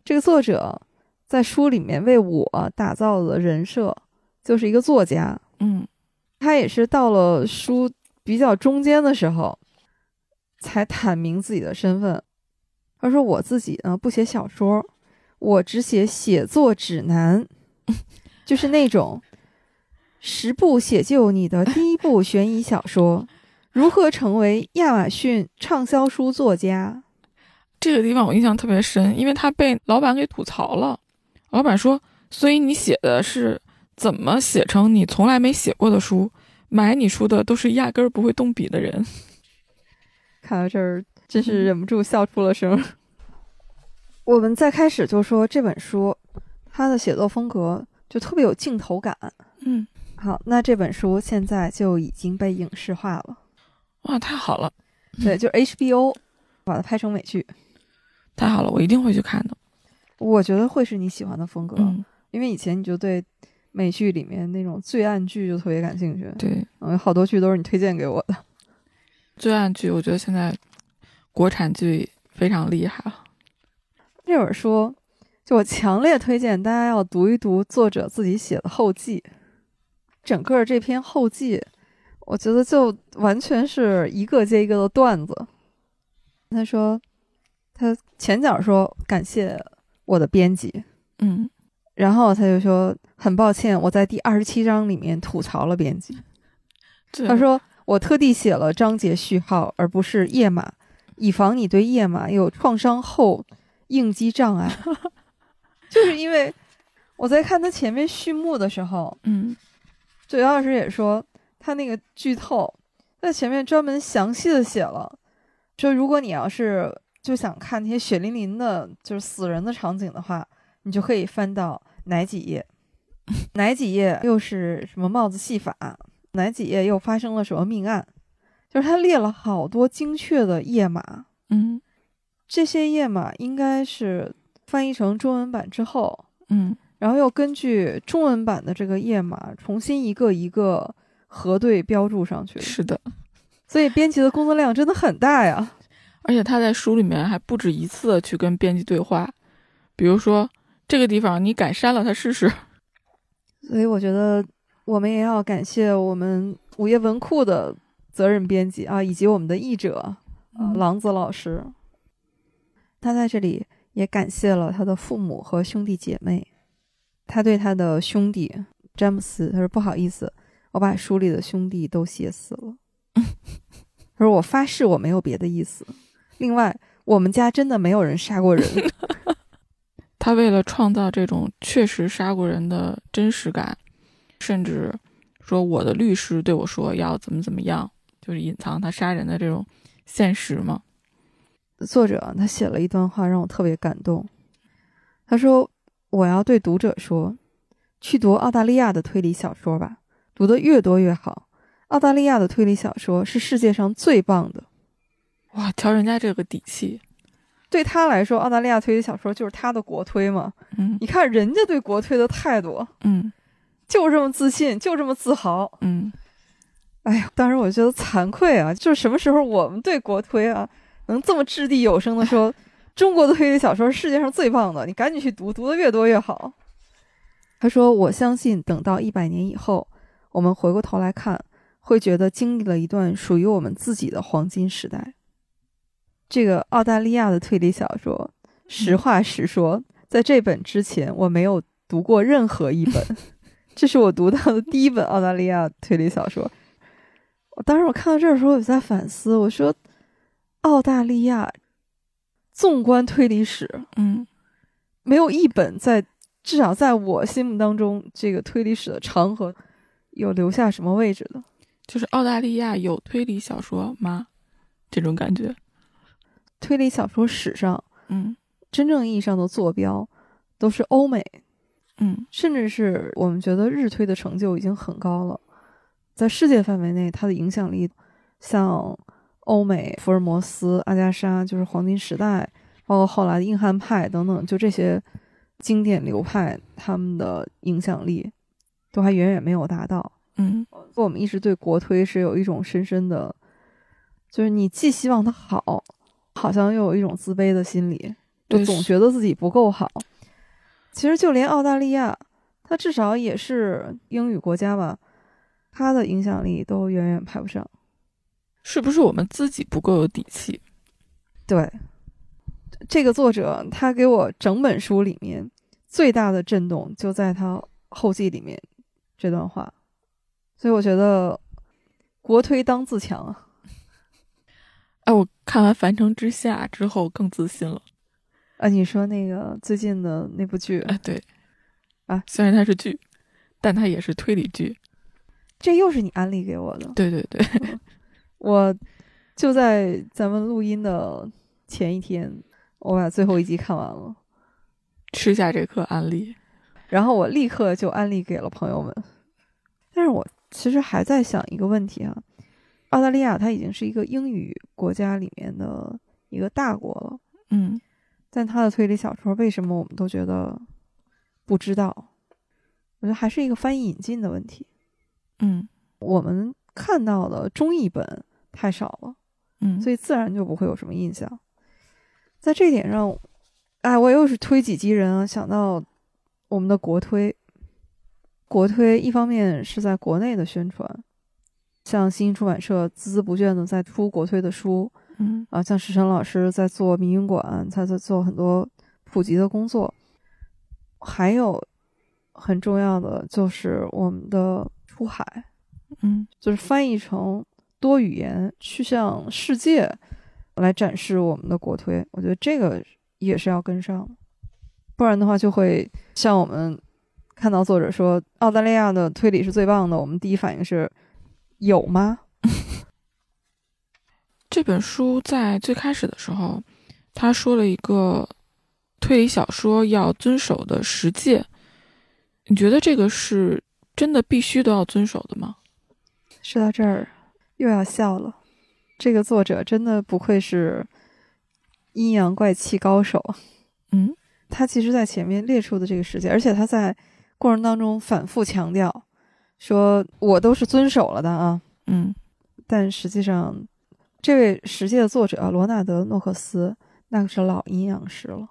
这个作者在书里面为我打造的人设就是一个作家，嗯，他也是到了书。比较中间的时候，才坦明自己的身份。他说：“我自己呢不写小说，我只写写作指南，就是那种十部写就你的第一部悬疑小说，如何成为亚马逊畅销书作家。”这个地方我印象特别深，因为他被老板给吐槽了。老板说：“所以你写的是怎么写成你从来没写过的书？”买你书的都是压根儿不会动笔的人。看到这儿，真是忍不住笑出了声。我们在开始就说这本书，它的写作风格就特别有镜头感。嗯，好，那这本书现在就已经被影视化了。哇，太好了！对，就 HBO 把它拍成美剧。太好了，我一定会去看的。我觉得会是你喜欢的风格，嗯，因为以前你就对。美剧里面那种罪案剧就特别感兴趣，对，嗯，好多剧都是你推荐给我的。罪案剧，我觉得现在国产剧非常厉害了。这本书，就我强烈推荐大家要读一读作者自己写的后记。整个这篇后记，我觉得就完全是一个接一个的段子。他说，他前脚说感谢我的编辑，嗯。然后他就说：“很抱歉，我在第二十七章里面吐槽了编辑。他说我特地写了章节序号，而不是页码，以防你对页码有创伤后应激障碍。就是因为我在看他前面序幕的时候，嗯，九幺老师也说他那个剧透在前面专门详细的写了，就如果你要是就想看那些血淋淋的，就是死人的场景的话，你就可以翻到。”哪几页？哪几页又是什么帽子戏法？哪几页又发生了什么命案？就是他列了好多精确的页码。嗯，这些页码应该是翻译成中文版之后，嗯，然后又根据中文版的这个页码重新一个一个核对标注上去。是的，所以编辑的工作量真的很大呀。而且他在书里面还不止一次去跟编辑对话，比如说。这个地方你敢删了它试试。所以我觉得我们也要感谢我们午夜文库的责任编辑啊，以及我们的译者啊，郎子老师。他在这里也感谢了他的父母和兄弟姐妹。他对他的兄弟詹姆斯，他说：“不好意思，我把书里的兄弟都写死了。”他说：“我发誓我没有别的意思。另外，我们家真的没有人杀过人。”他为了创造这种确实杀过人的真实感，甚至说我的律师对我说要怎么怎么样，就是隐藏他杀人的这种现实嘛。作者他写了一段话让我特别感动，他说：“我要对读者说，去读澳大利亚的推理小说吧，读的越多越好。澳大利亚的推理小说是世界上最棒的。”哇，瞧人家这个底气。对他来说，澳大利亚推理小说就是他的国推嘛。嗯你看人家对国推的态度，嗯就这么自信，就这么自豪。嗯，哎呀，当时我觉得惭愧啊，就是什么时候我们对国推啊，能这么掷地有声的说，中国的推理小说是世界上最棒的，你赶紧去读，读的越多越好。他说：“我相信，等到一百年以后，我们回过头来看，会觉得经历了一段属于我们自己的黄金时代。”这个澳大利亚的推理小说，实话实说，在这本之前，我没有读过任何一本。这是我读到的第一本澳大利亚推理小说。我当时我看到这儿的时候，我就在反思，我说，澳大利亚纵观推理史，嗯没有一本在至少在我心目当中，这个推理史的长河有留下什么位置的。就是澳大利亚有推理小说吗？这种感觉。推理小说史上嗯。真正意义上的坐标都是欧美，嗯。甚至是我们觉得日推的成就已经很高了，在世界范围内，它的影响力像欧美、福尔摩斯、阿加莎，就是黄金时代，包括后来的硬汉派等等，就这些经典流派，他们的影响力都还远远没有达到。嗯。我们一直对国推是有一种深深的，就是你既希望它好，好像又有一种自卑的心理，就总觉得自己不够好。其实就连澳大利亚，它至少也是英语国家吧，它的影响力都远远排不上。是不是我们自己不够有底气？对，这个作者他给我整本书里面最大的震动就在他后记里面这段话，所以我觉得国推当自强啊。哎，我看完《凡城之下》之后更自信了。啊，你说那个最近的那部剧，哎，对，啊，虽然它是剧，但它也是推理剧。这又是你安利给我的。对对对，我就在咱们录音的前一天，我把最后一集看完了，吃下这颗安利。然后我立刻就安利给了朋友们。但是我其实还在想一个问题啊，澳大利亚它已经是一个英语国家里面的一个大国了，嗯但它的推理小说为什么我们都觉得不知道？我觉得还是一个翻译引进的问题。嗯我们看到的中译本太少了，嗯，所以自然就不会有什么印象。在这一点上，哎，我又是推己及人啊，想到我们的国推，国推一方面是在国内的宣传，像新兴出版社孜孜不倦的在出国推的书嗯。啊，像石晨老师在做民营馆，他在做很多普及的工作，还有很重要的就是我们的出海，嗯。就是翻译成多语言，去向世界来展示我们的国推。我觉得这个也是要跟上，不然的话就会像我们看到作者说澳大利亚的推理是最棒的，我们第一反应是有吗？这本书在最开始的时候，他说了一个推理小说要遵守的十戒。你觉得这个是真的必须都要遵守的吗？说到这儿又要笑了，这个作者真的不愧是阴阳怪气高手。嗯他其实在前面列出的这个十戒，而且他在过程当中反复强调，说我都是遵守了的啊。嗯但实际上，这位十戒的作者罗纳德·诺克斯那可是老阴阳师了。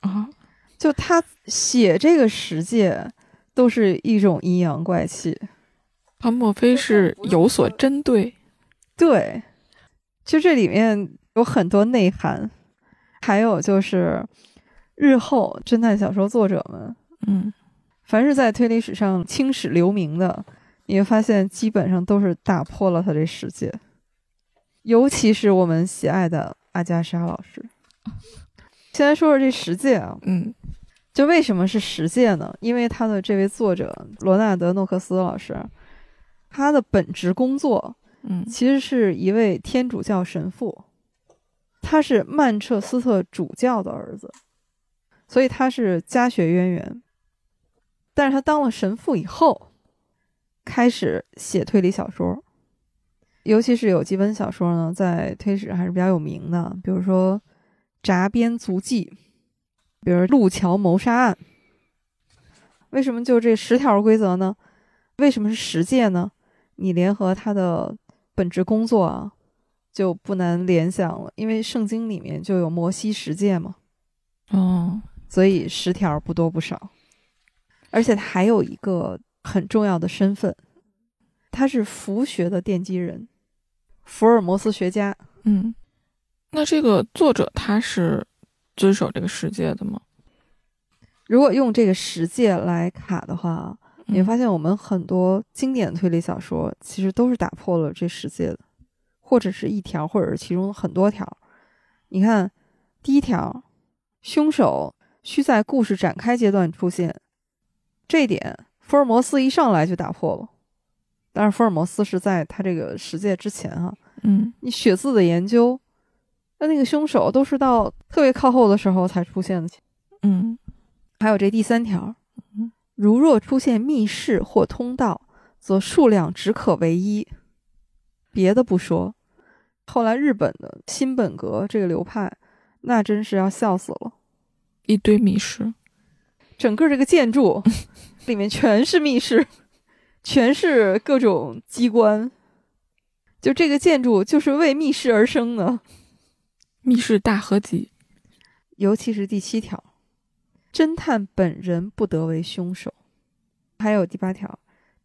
啊，就他写这个十戒，都是一种阴阳怪气。他莫非是有所针对？对，就这里面有很多内涵，还有就是日后侦探小说作者们，嗯凡是在推理史上青史留名的，你会发现基本上都是打破了他这十界，尤其是我们喜爱的阿加莎老师。先来说说这十戒啊，嗯就为什么是十诫呢？因为他的这位作者罗纳德·诺克斯老师，他的本职工作，嗯其实是一位天主教神父，他是曼彻斯特主教的儿子，所以他是家学渊源。但是他当了神父以后，开始写推理小说，尤其是有几本小说呢，在推史还是比较有名的，比如说《闸边足迹》，比如《路桥谋杀案》。为什么就这十条规则呢？为什么是十戒呢？你联合他的本职工作啊，就不难联想了，因为圣经里面就有摩西十戒嘛，哦，所以十条不多不少。而且他还有一个很重要的身份，他是佛学的奠基人，福尔摩斯学家。嗯，那这个作者他是遵守这个世界的吗？如果用这个十诫来卡的话，你会嗯发现我们很多经典推理小说其实都是打破了这十诫的，或者是一条，或者是其中很多条。你看，第一条，凶手需在故事展开阶段出现，这一点福尔摩斯一上来就打破了。但是，福尔摩斯是在他这个十诫之前哈、嗯你血字的研究，那那个凶手都是到特别靠后的时候才出现的。嗯还有这第三条嗯，如若出现密室或通道，则数量只可为一。别的不说，后来日本的新本格这个流派，那真是要笑死了。一堆密室。整个这个建筑里面全是密室，全是各种机关，就这个建筑就是为密室而生的。密室大合集。尤其是第七条，侦探本人不得为凶手。还有第八条，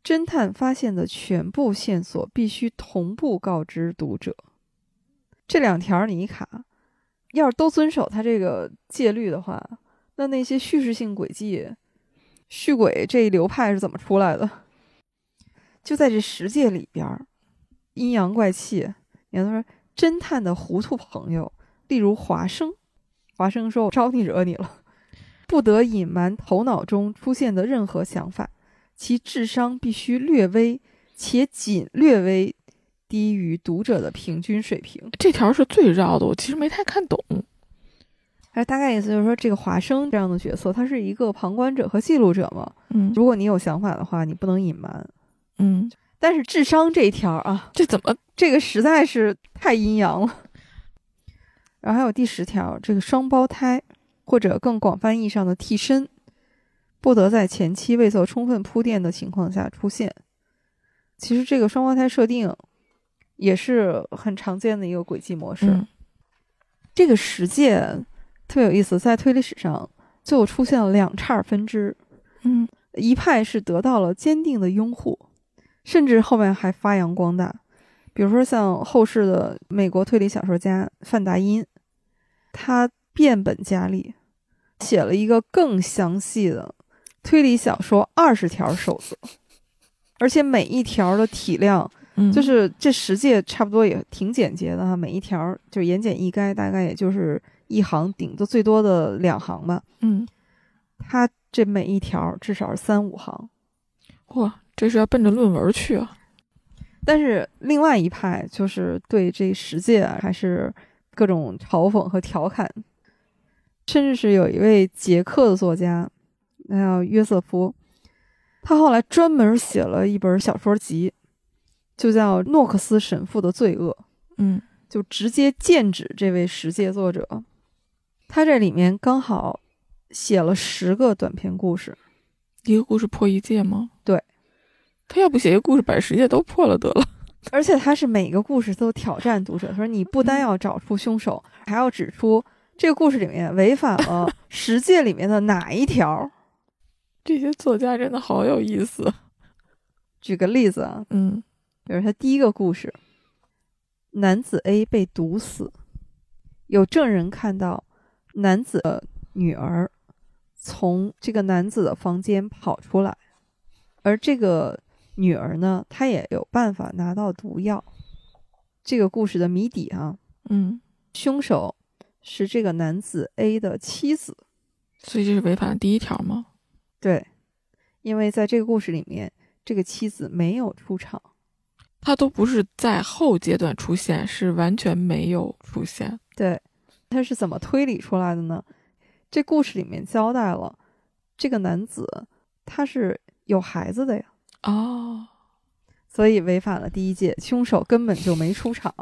侦探发现的全部线索必须同步告知读者。这两条你一卡，要是都遵守他这个戒律的话，那那些叙事性轨迹、续轨这一流派是怎么出来的？就在这十诫里边，阴阳怪气。你看他说，侦探的糊涂朋友，例如华生。华生说：“我招你惹你了，不得隐瞒头脑中出现的任何想法，其智商必须略微且仅略微低于读者的平均水平。这条是最绕的，我其实没太看懂。”而大概意思就是说，这个华生这样的角色，他是一个旁观者和记录者嘛。嗯如果你有想法的话，你不能隐瞒。嗯，但是智商这一条啊，这怎么？这个实在是太阴阳了。然后还有第十条，这个双胞胎或者更广泛意义上的替身，不得在前期未做充分铺垫的情况下出现。其实这个双胞胎设定也是很常见的一个轨迹模式。嗯这个十诫特别有意思，在推理史上就出现了两叉分支，嗯一派是得到了坚定的拥护，甚至后面还发扬光大。比如说像后世的美国推理小说家范达因，他变本加厉，写了一个更详细的推理小说二十条守则，而且每一条的体量嗯，就是这十诫差不多也挺简洁的哈，每一条就言简意赅，大概也就是一行，顶多最多的两行吧。嗯，他这每一条至少是三五行。哇，这是要奔着论文去啊！但是另外一派就是对这十诫啊还是各种嘲讽和调侃，甚至是有一位捷克的作家，那叫约瑟夫，他后来专门写了一本小说集，就叫《诺克斯神父的罪恶》，嗯就直接剑指这位十诫作者。他这里面刚好写了十个短篇故事，一个故事破一届吗？对，他要不写一个故事，把十届都破了得了。而且他是每个故事都挑战读者，他说你不单要找出凶手，还要指出这个故事里面违反了 十诫里面的哪一条。这些作家真的好有意思。举个例子啊，嗯比如他第一个故事，男子 A 被毒死，有证人看到男子的女儿从这个男子的房间跑出来，而这个女儿呢，她也有办法拿到毒药。这个故事的谜底啊，嗯凶手是这个男子 A 的妻子，所以这是违反了第一条吗？对，因为在这个故事里面，这个妻子没有出场，他都不是在后阶段出现，是完全没有出现。对，他是怎么推理出来的呢？这故事里面交代了，这个男子他是有孩子的呀。哦，所以违反了第一戒，凶手根本就没出场。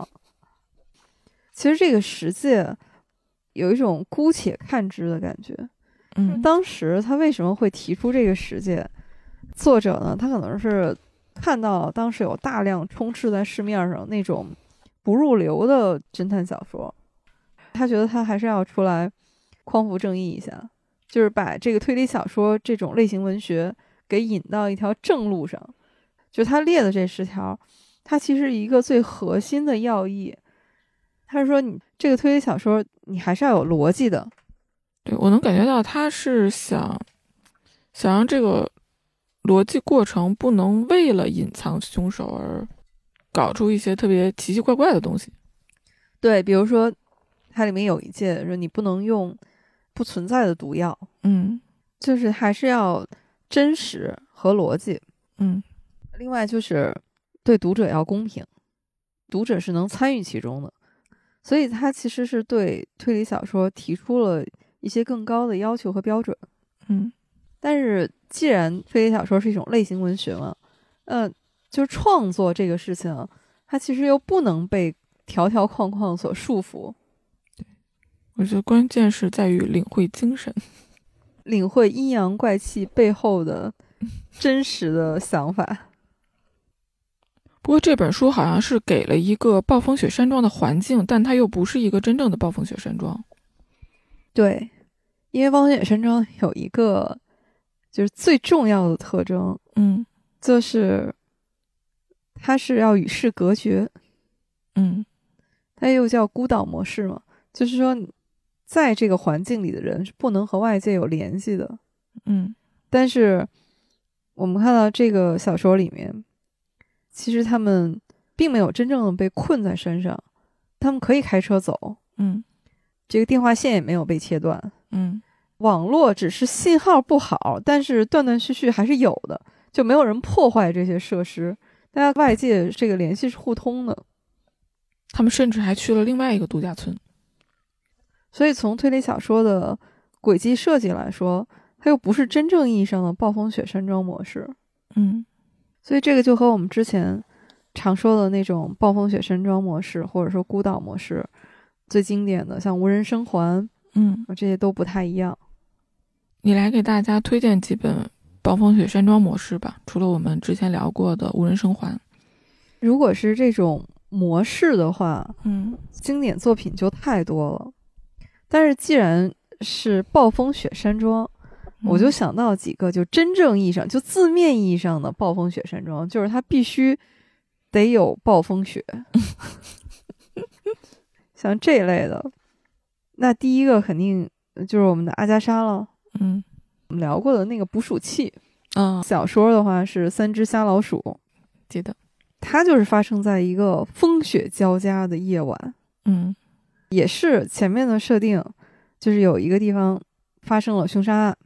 其实这个十戒有一种姑且看之的感觉。嗯，当时他为什么会提出这个十戒？作者呢，他可能是看到当时有大量充斥在市面上那种不入流的侦探小说，他觉得他还是要出来匡扶正义一下，就是把这个推理小说这种类型文学给引到一条正路上。就他列的这十条，他其实一个最核心的要义，他是说你这个推理小说你还是要有逻辑的。对我能感觉到他是想想让这个逻辑过程不能为了隐藏凶手而搞出一些特别奇奇怪怪的东西。对，比如说它里面有一戒说你不能用不存在的毒药，嗯就是还是要真实和逻辑。嗯另外就是对读者要公平，读者是能参与其中的，所以它其实是对推理小说提出了一些更高的要求和标准。嗯但是既然推理小说是一种类型文学嘛，嗯、就是创作这个事情，它其实又不能被条条框框所束缚，我觉得关键是在于领会精神。领会阴阳怪气背后的真实的想法。不过这本书好像是给了一个暴风雪山庄的环境，但它又不是一个真正的暴风雪山庄。对，因为暴风雪山庄有一个就是最重要的特征，嗯就是它是要与世隔绝，嗯它又叫孤岛模式嘛，就是说你在这个环境里的人是不能和外界有联系的。嗯但是我们看到这个小说里面，其实他们并没有真正的被困在山上，他们可以开车走，嗯这个电话线也没有被切断，嗯网络只是信号不好，但是断断续续还是有的，就没有人破坏这些设施，大家外界这个联系是互通的。他们甚至还去了另外一个度假村。所以从推理小说的轨迹设计来说，它又不是真正意义上的暴风雪山庄模式，嗯所以这个就和我们之前常说的那种暴风雪山庄模式，或者说孤岛模式，最经典的像无人生还嗯，这些都不太一样。你来给大家推荐几本暴风雪山庄模式吧，除了我们之前聊过的无人生还。如果是这种模式的话，嗯经典作品就太多了。但是既然是暴风雪山庄，我就想到几个，就真正意义上、就字面意义上的暴风雪山庄，就是它必须得有暴风雪。像这类的，那第一个肯定就是我们的阿加莎了。嗯我们聊过的那个捕鼠器嗯，小说的话是《三只瞎老鼠》，记得。它就是发生在一个风雪交加的夜晚。嗯也是前面的设定，就是有一个地方发生了凶杀案，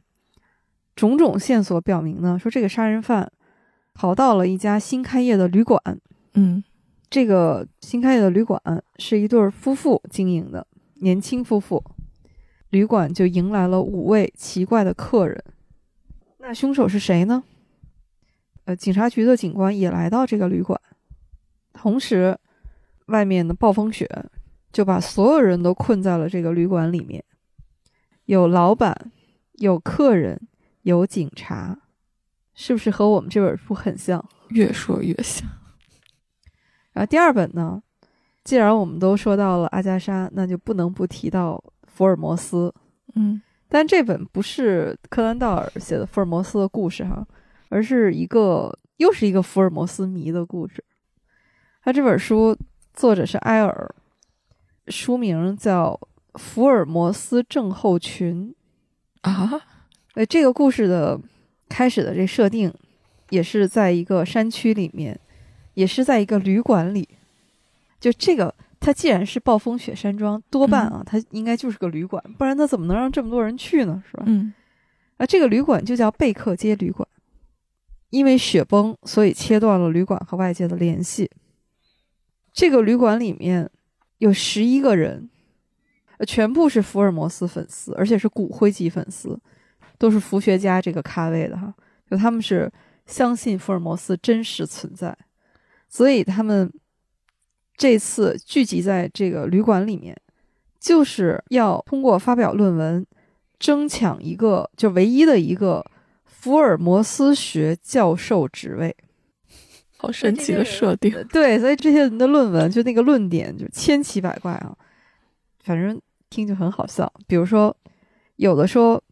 种种线索表明呢，说这个杀人犯逃到了一家新开业的旅馆，嗯这个新开业的旅馆是一对夫妇经营的，年轻夫妇，旅馆就迎来了五位奇怪的客人。那凶手是谁呢？呃，警察局的警官也来到这个旅馆，同时，外面的暴风雪就把所有人都困在了这个旅馆里面，有老板，有客人，有警察，是不是和我们这本书很像？越说越像。然后第二本呢，既然我们都说到了阿加莎，那就不能不提到福尔摩斯。嗯但这本不是柯南道尔写的福尔摩斯的故事哈，而是一个又是一个福尔摩斯迷的故事。他这本书作者是埃尔，书名叫《福尔摩斯症候群》。啊，呃，这个故事的开始的这设定，也是在一个山区里面，也是在一个旅馆里。就这个它既然是暴风雪山庄，多半啊，它应该就是个旅馆，不然它怎么能让这么多人去呢？是吧？嗯啊，这个旅馆就叫贝克街旅馆，因为雪崩，所以切断了旅馆和外界的联系。这个旅馆里面有十一个人，全部是福尔摩斯粉丝，而且是骨灰级粉丝，都是福学家这个咖位的哈。就他们是相信福尔摩斯真实存在，所以他们这次聚集在这个旅馆里面，就是要通过发表论文。争抢一个就唯一的一个福尔摩斯学教授职位，好神奇的设定。对，所以这些人的论文就那个论点就千奇百怪啊，反正听就很好笑。比如说，有的说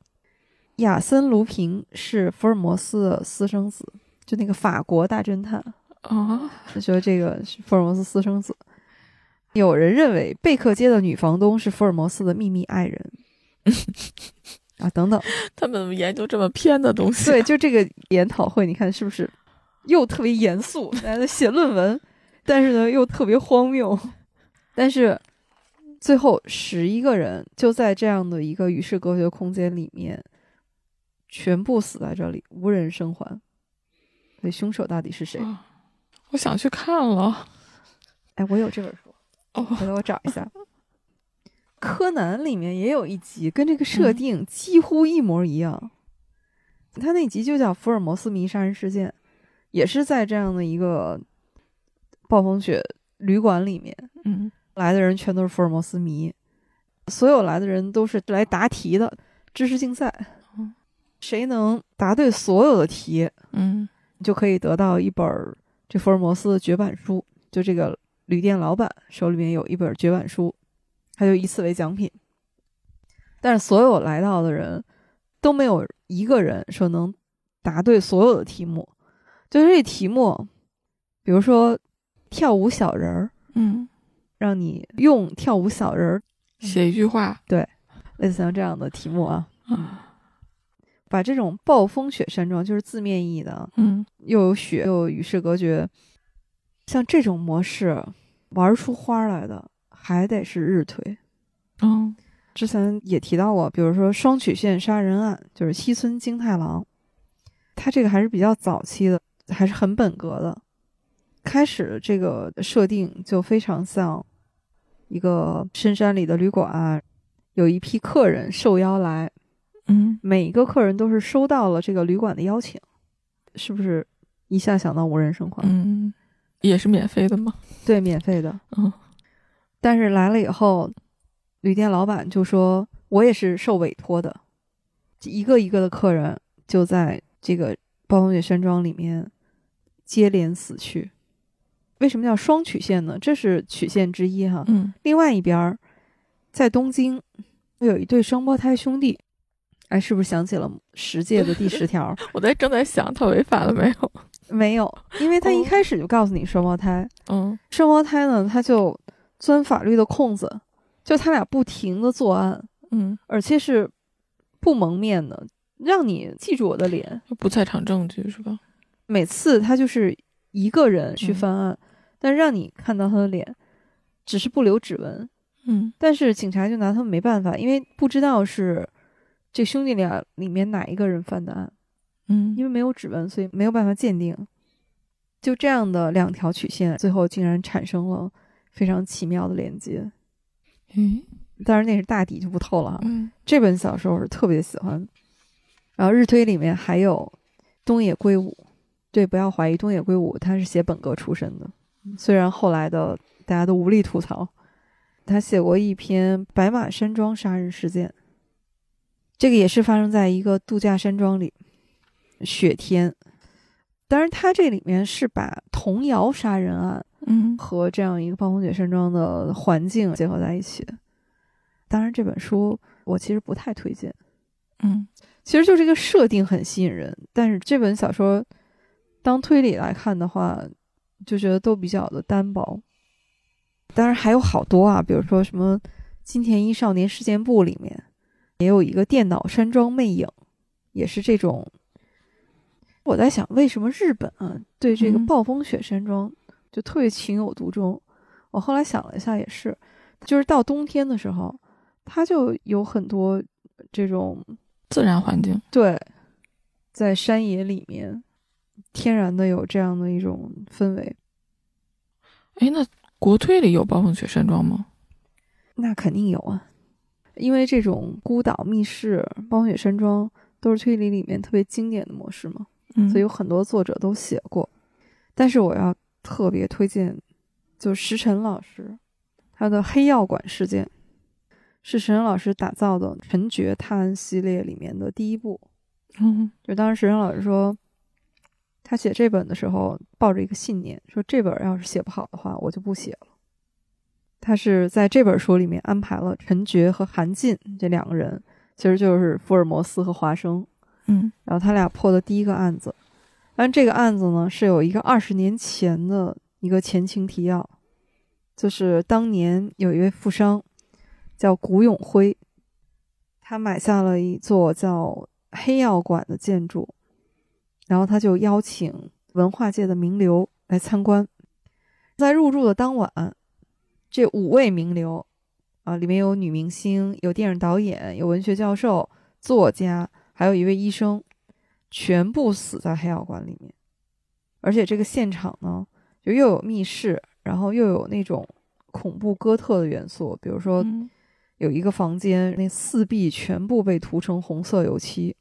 亚森·卢平是福尔摩斯的私生子，就那个法国大侦探啊，就说这个是福尔摩斯私生子。有人认为贝克街的女房东是福尔摩斯的秘密爱人。啊，等等，他们研究这么偏的东西？对，就这个研讨会，你看是不是又特别严肃，大家在写论文，但是呢又特别荒谬。但是最后十一个人就在这样的一个与世隔绝空间里面，全部死在这里，无人生还。所以凶手到底是谁？我想去看了。哎，我有这本书，哦，回头我找一下。柯南里面也有一集跟这个设定几乎一模一样，他那集就叫《福尔摩斯迷杀人事件》，也是在这样的一个暴风雪旅馆里面，嗯，来的人全都是福尔摩斯迷，所有来的人都是来答题的知识竞赛，嗯谁能答对所有的题，嗯，就可以得到一本这福尔摩斯的绝版书，就这个旅店老板手里面有一本绝版书。他就以此为奖品，但是所有来到的人都没有一个人说能答对所有的题目。就是这题目，比如说跳舞小人儿，嗯，让你用跳舞小人儿写一句话，对，类似像这样的题目啊，啊，把这种暴风雪山庄就是字面意义的，嗯，又有雪又与世隔绝，像这种模式玩出花来的。还得是日推，嗯，之前也提到过，比如说双曲线杀人案，就是西村京太郎，他这个还是比较早期的，还是很本格的。开始这个设定就非常像一个深山里的旅馆，有一批客人受邀来，嗯，每一个客人都是收到了这个旅馆的邀请，是不是一下想到无人生还？嗯，也是免费的吗？对，免费的，嗯。但是来了以后，旅店老板就说：“我也是受委托的。”一个一个的客人就在这个暴风雪山庄里面接连死去。为什么叫双曲线呢？这是曲线之一哈。嗯。另外一边，在东京有一对双胞胎兄弟。哎，是不是想起了十诫的第十条？我在正在想，他违法了没有？没有，因为他一开始就告诉你双胞胎。嗯。双胞胎呢，他就。钻法律的空子，就他俩不停的作案，嗯，而且是不蒙面的，让你记住我的脸，不在场证据是吧？每次他就是一个人去翻案，但让你看到他的脸，只是不留指纹，嗯，但是警察就拿他们没办法，因为不知道是这兄弟俩里面哪一个人犯的案，嗯，因为没有指纹，所以没有办法鉴定。就这样的两条曲线，最后竟然产生了。非常奇妙的连接，嗯，当然那是大底就不透了哈。嗯，这本小说我是特别喜欢。然后日推里面还有东野圭吾，对，不要怀疑东野圭吾他是写本格出身的，虽然后来的大家都无力吐槽，他写过一篇《白马山庄杀人事件》，这个也是发生在一个度假山庄里，雪天。当然，他这里面是把童谣杀人案。嗯，和这样一个暴风雪山庄的环境结合在一起。当然，这本书我其实不太推荐。嗯，其实就这个设定很吸引人，但是这本小说当推理来看的话，就觉得都比较的单薄。当然还有好多啊，比如说什么《金田一少年事件簿》里面也有一个电脑山庄魅影，也是这种。我在想，为什么日本啊对这个暴风雪山庄？就特别情有独钟，我后来想了一下，也是，就是到冬天的时候，它就有很多这种自然环境。对，在山野里面，天然的有这样的一种氛围。哎，那国推里有暴风雪山庄吗？那肯定有啊，因为这种孤岛密室、暴风雪山庄都是推理里面特别经典的模式嘛，嗯，所以有很多作者都写过。但是我要特别推荐，就是石晨老师他的《黑药馆事件》，是石晨老师打造的陈觉探案系列里面的第一部。嗯，就当时石晨老师说，他写这本的时候抱着一个信念，说这本要是写不好的话，我就不写了。他是在这本书里面安排了陈觉和韩进这两个人，其实就是福尔摩斯和华生。嗯，然后他俩破的第一个案子，但这个案子呢是有一个二十年前的一个前情提要，就是当年有一位富商叫古永辉，他买下了一座叫黑药馆的建筑，然后他就邀请文化界的名流来参观，在入住的当晚，这五位名流啊，里面有女明星，有电影导演，有文学教授、作家。还有一位医生，全部死在黑药馆里面，而且这个现场呢，就又有密室，然后又有那种恐怖哥特的元素，比如说有一个房间，那四壁全部被涂成红色油漆，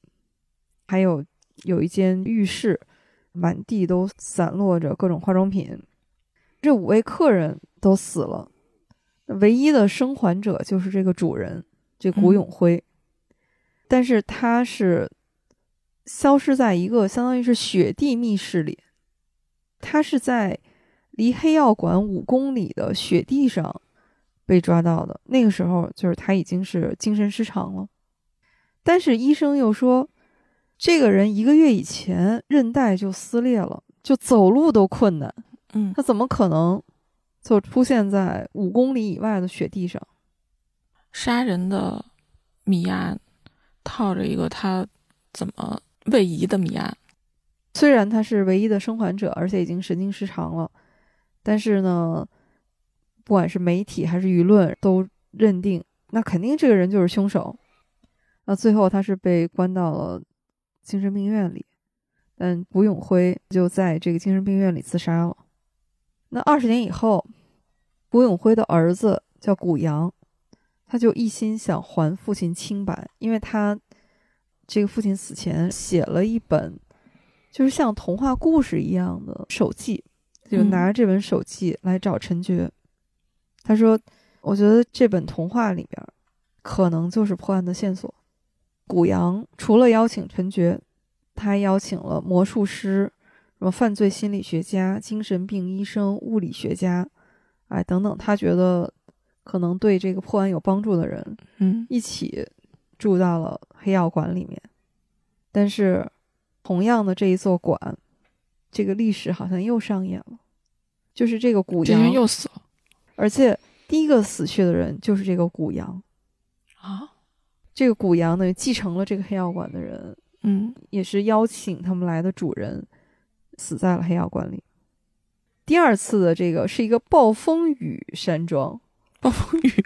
还有有一间浴室，满地都散落着各种化妆品，这五位客人都死了，唯一的生还者就是这个主人，这古永辉。但是他是消失在一个相当于是雪地密室里，他是在离黑药馆五公里的雪地上被抓到的。那个时候，就是他已经是精神失常了。但是医生又说，这个人一个月以前韧带就撕裂了，就走路都困难。嗯，他怎么可能就出现在五公里以外的雪地上？杀人的谜案。套着一个他怎么位移的谜案，虽然他是唯一的生还者，而且已经神经失常了，但是呢，不管是媒体还是舆论都认定，那肯定这个人就是凶手。那最后他是被关到了精神病院里，但古永辉就在这个精神病院里自杀了。那二十年以后，古永辉的儿子叫古阳。他就一心想还父亲清白，因为他这个父亲死前写了一本，就是像童话故事一样的手记，就拿着这本手记来找陈觉。他说：“我觉得这本童话里边可能就是破案的线索。”古阳除了邀请陈觉，他还邀请了魔术师、什么犯罪心理学家、精神病医生、物理学家，哎等等，他觉得。可能对这个破案有帮助的人，嗯，一起住到了黑药馆里面。但是，同样的这一座馆，这个历史好像又上演了，就是这个古阳又死了，而且第一个死去的人就是这个古阳啊。这个古阳呢，继承了这个黑药馆的人，嗯，也是邀请他们来的主人，死在了黑药馆里。第二次的这个是一个暴风雨山庄。暴风雨，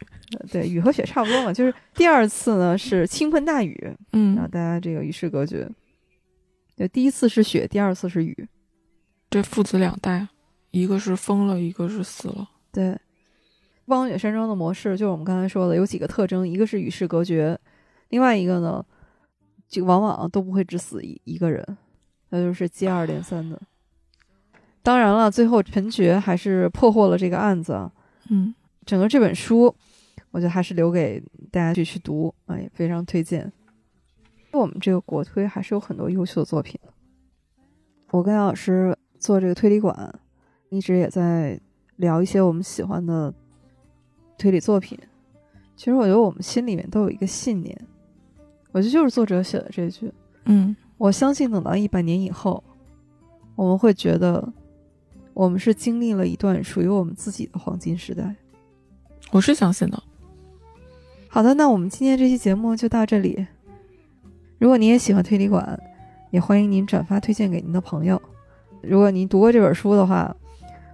对，雨和雪差不多嘛。就是第二次呢是倾盆大雨，嗯，让大家这个与世隔绝。对第一次是雪，第二次是雨，这父子两代，一个是疯了，一个是死了。对，暴风雪山庄的模式就是我们刚才说的，有几个特征，一个是与世隔绝，另外一个呢，就往往都不会只死一一个人，那就是接二连三的。当然了，最后陈觉还是破获了这个案子，嗯。整个这本书，我觉得还是留给大家去去读，啊，也，非常推荐。我们这个国推还是有很多优秀的作品。我跟杨老师做这个推理馆，一直也在聊一些我们喜欢的推理作品。其实我觉得我们心里面都有一个信念，我觉得就是作者写的这句，嗯，我相信等到一百年以后，我们会觉得我们是经历了一段属于我们自己的黄金时代。我是相信的。好的，那我们今天这期节目就到这里。如果您也喜欢推理馆，也欢迎您转发推荐给您的朋友。如果您读过这本书的话，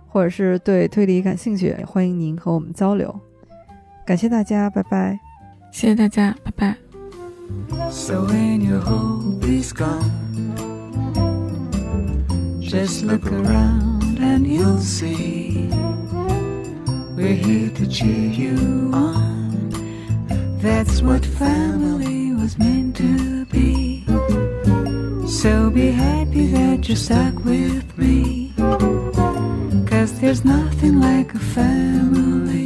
或者是对推理感兴趣，也欢迎您和我们交流。感谢大家，拜拜。谢谢大家，拜拜。So when your hope is gone, just look around and you'll see we're here to cheer you on. That's what family was meant to be. So be happy that you're stuck with me. Cause there's nothing like a family.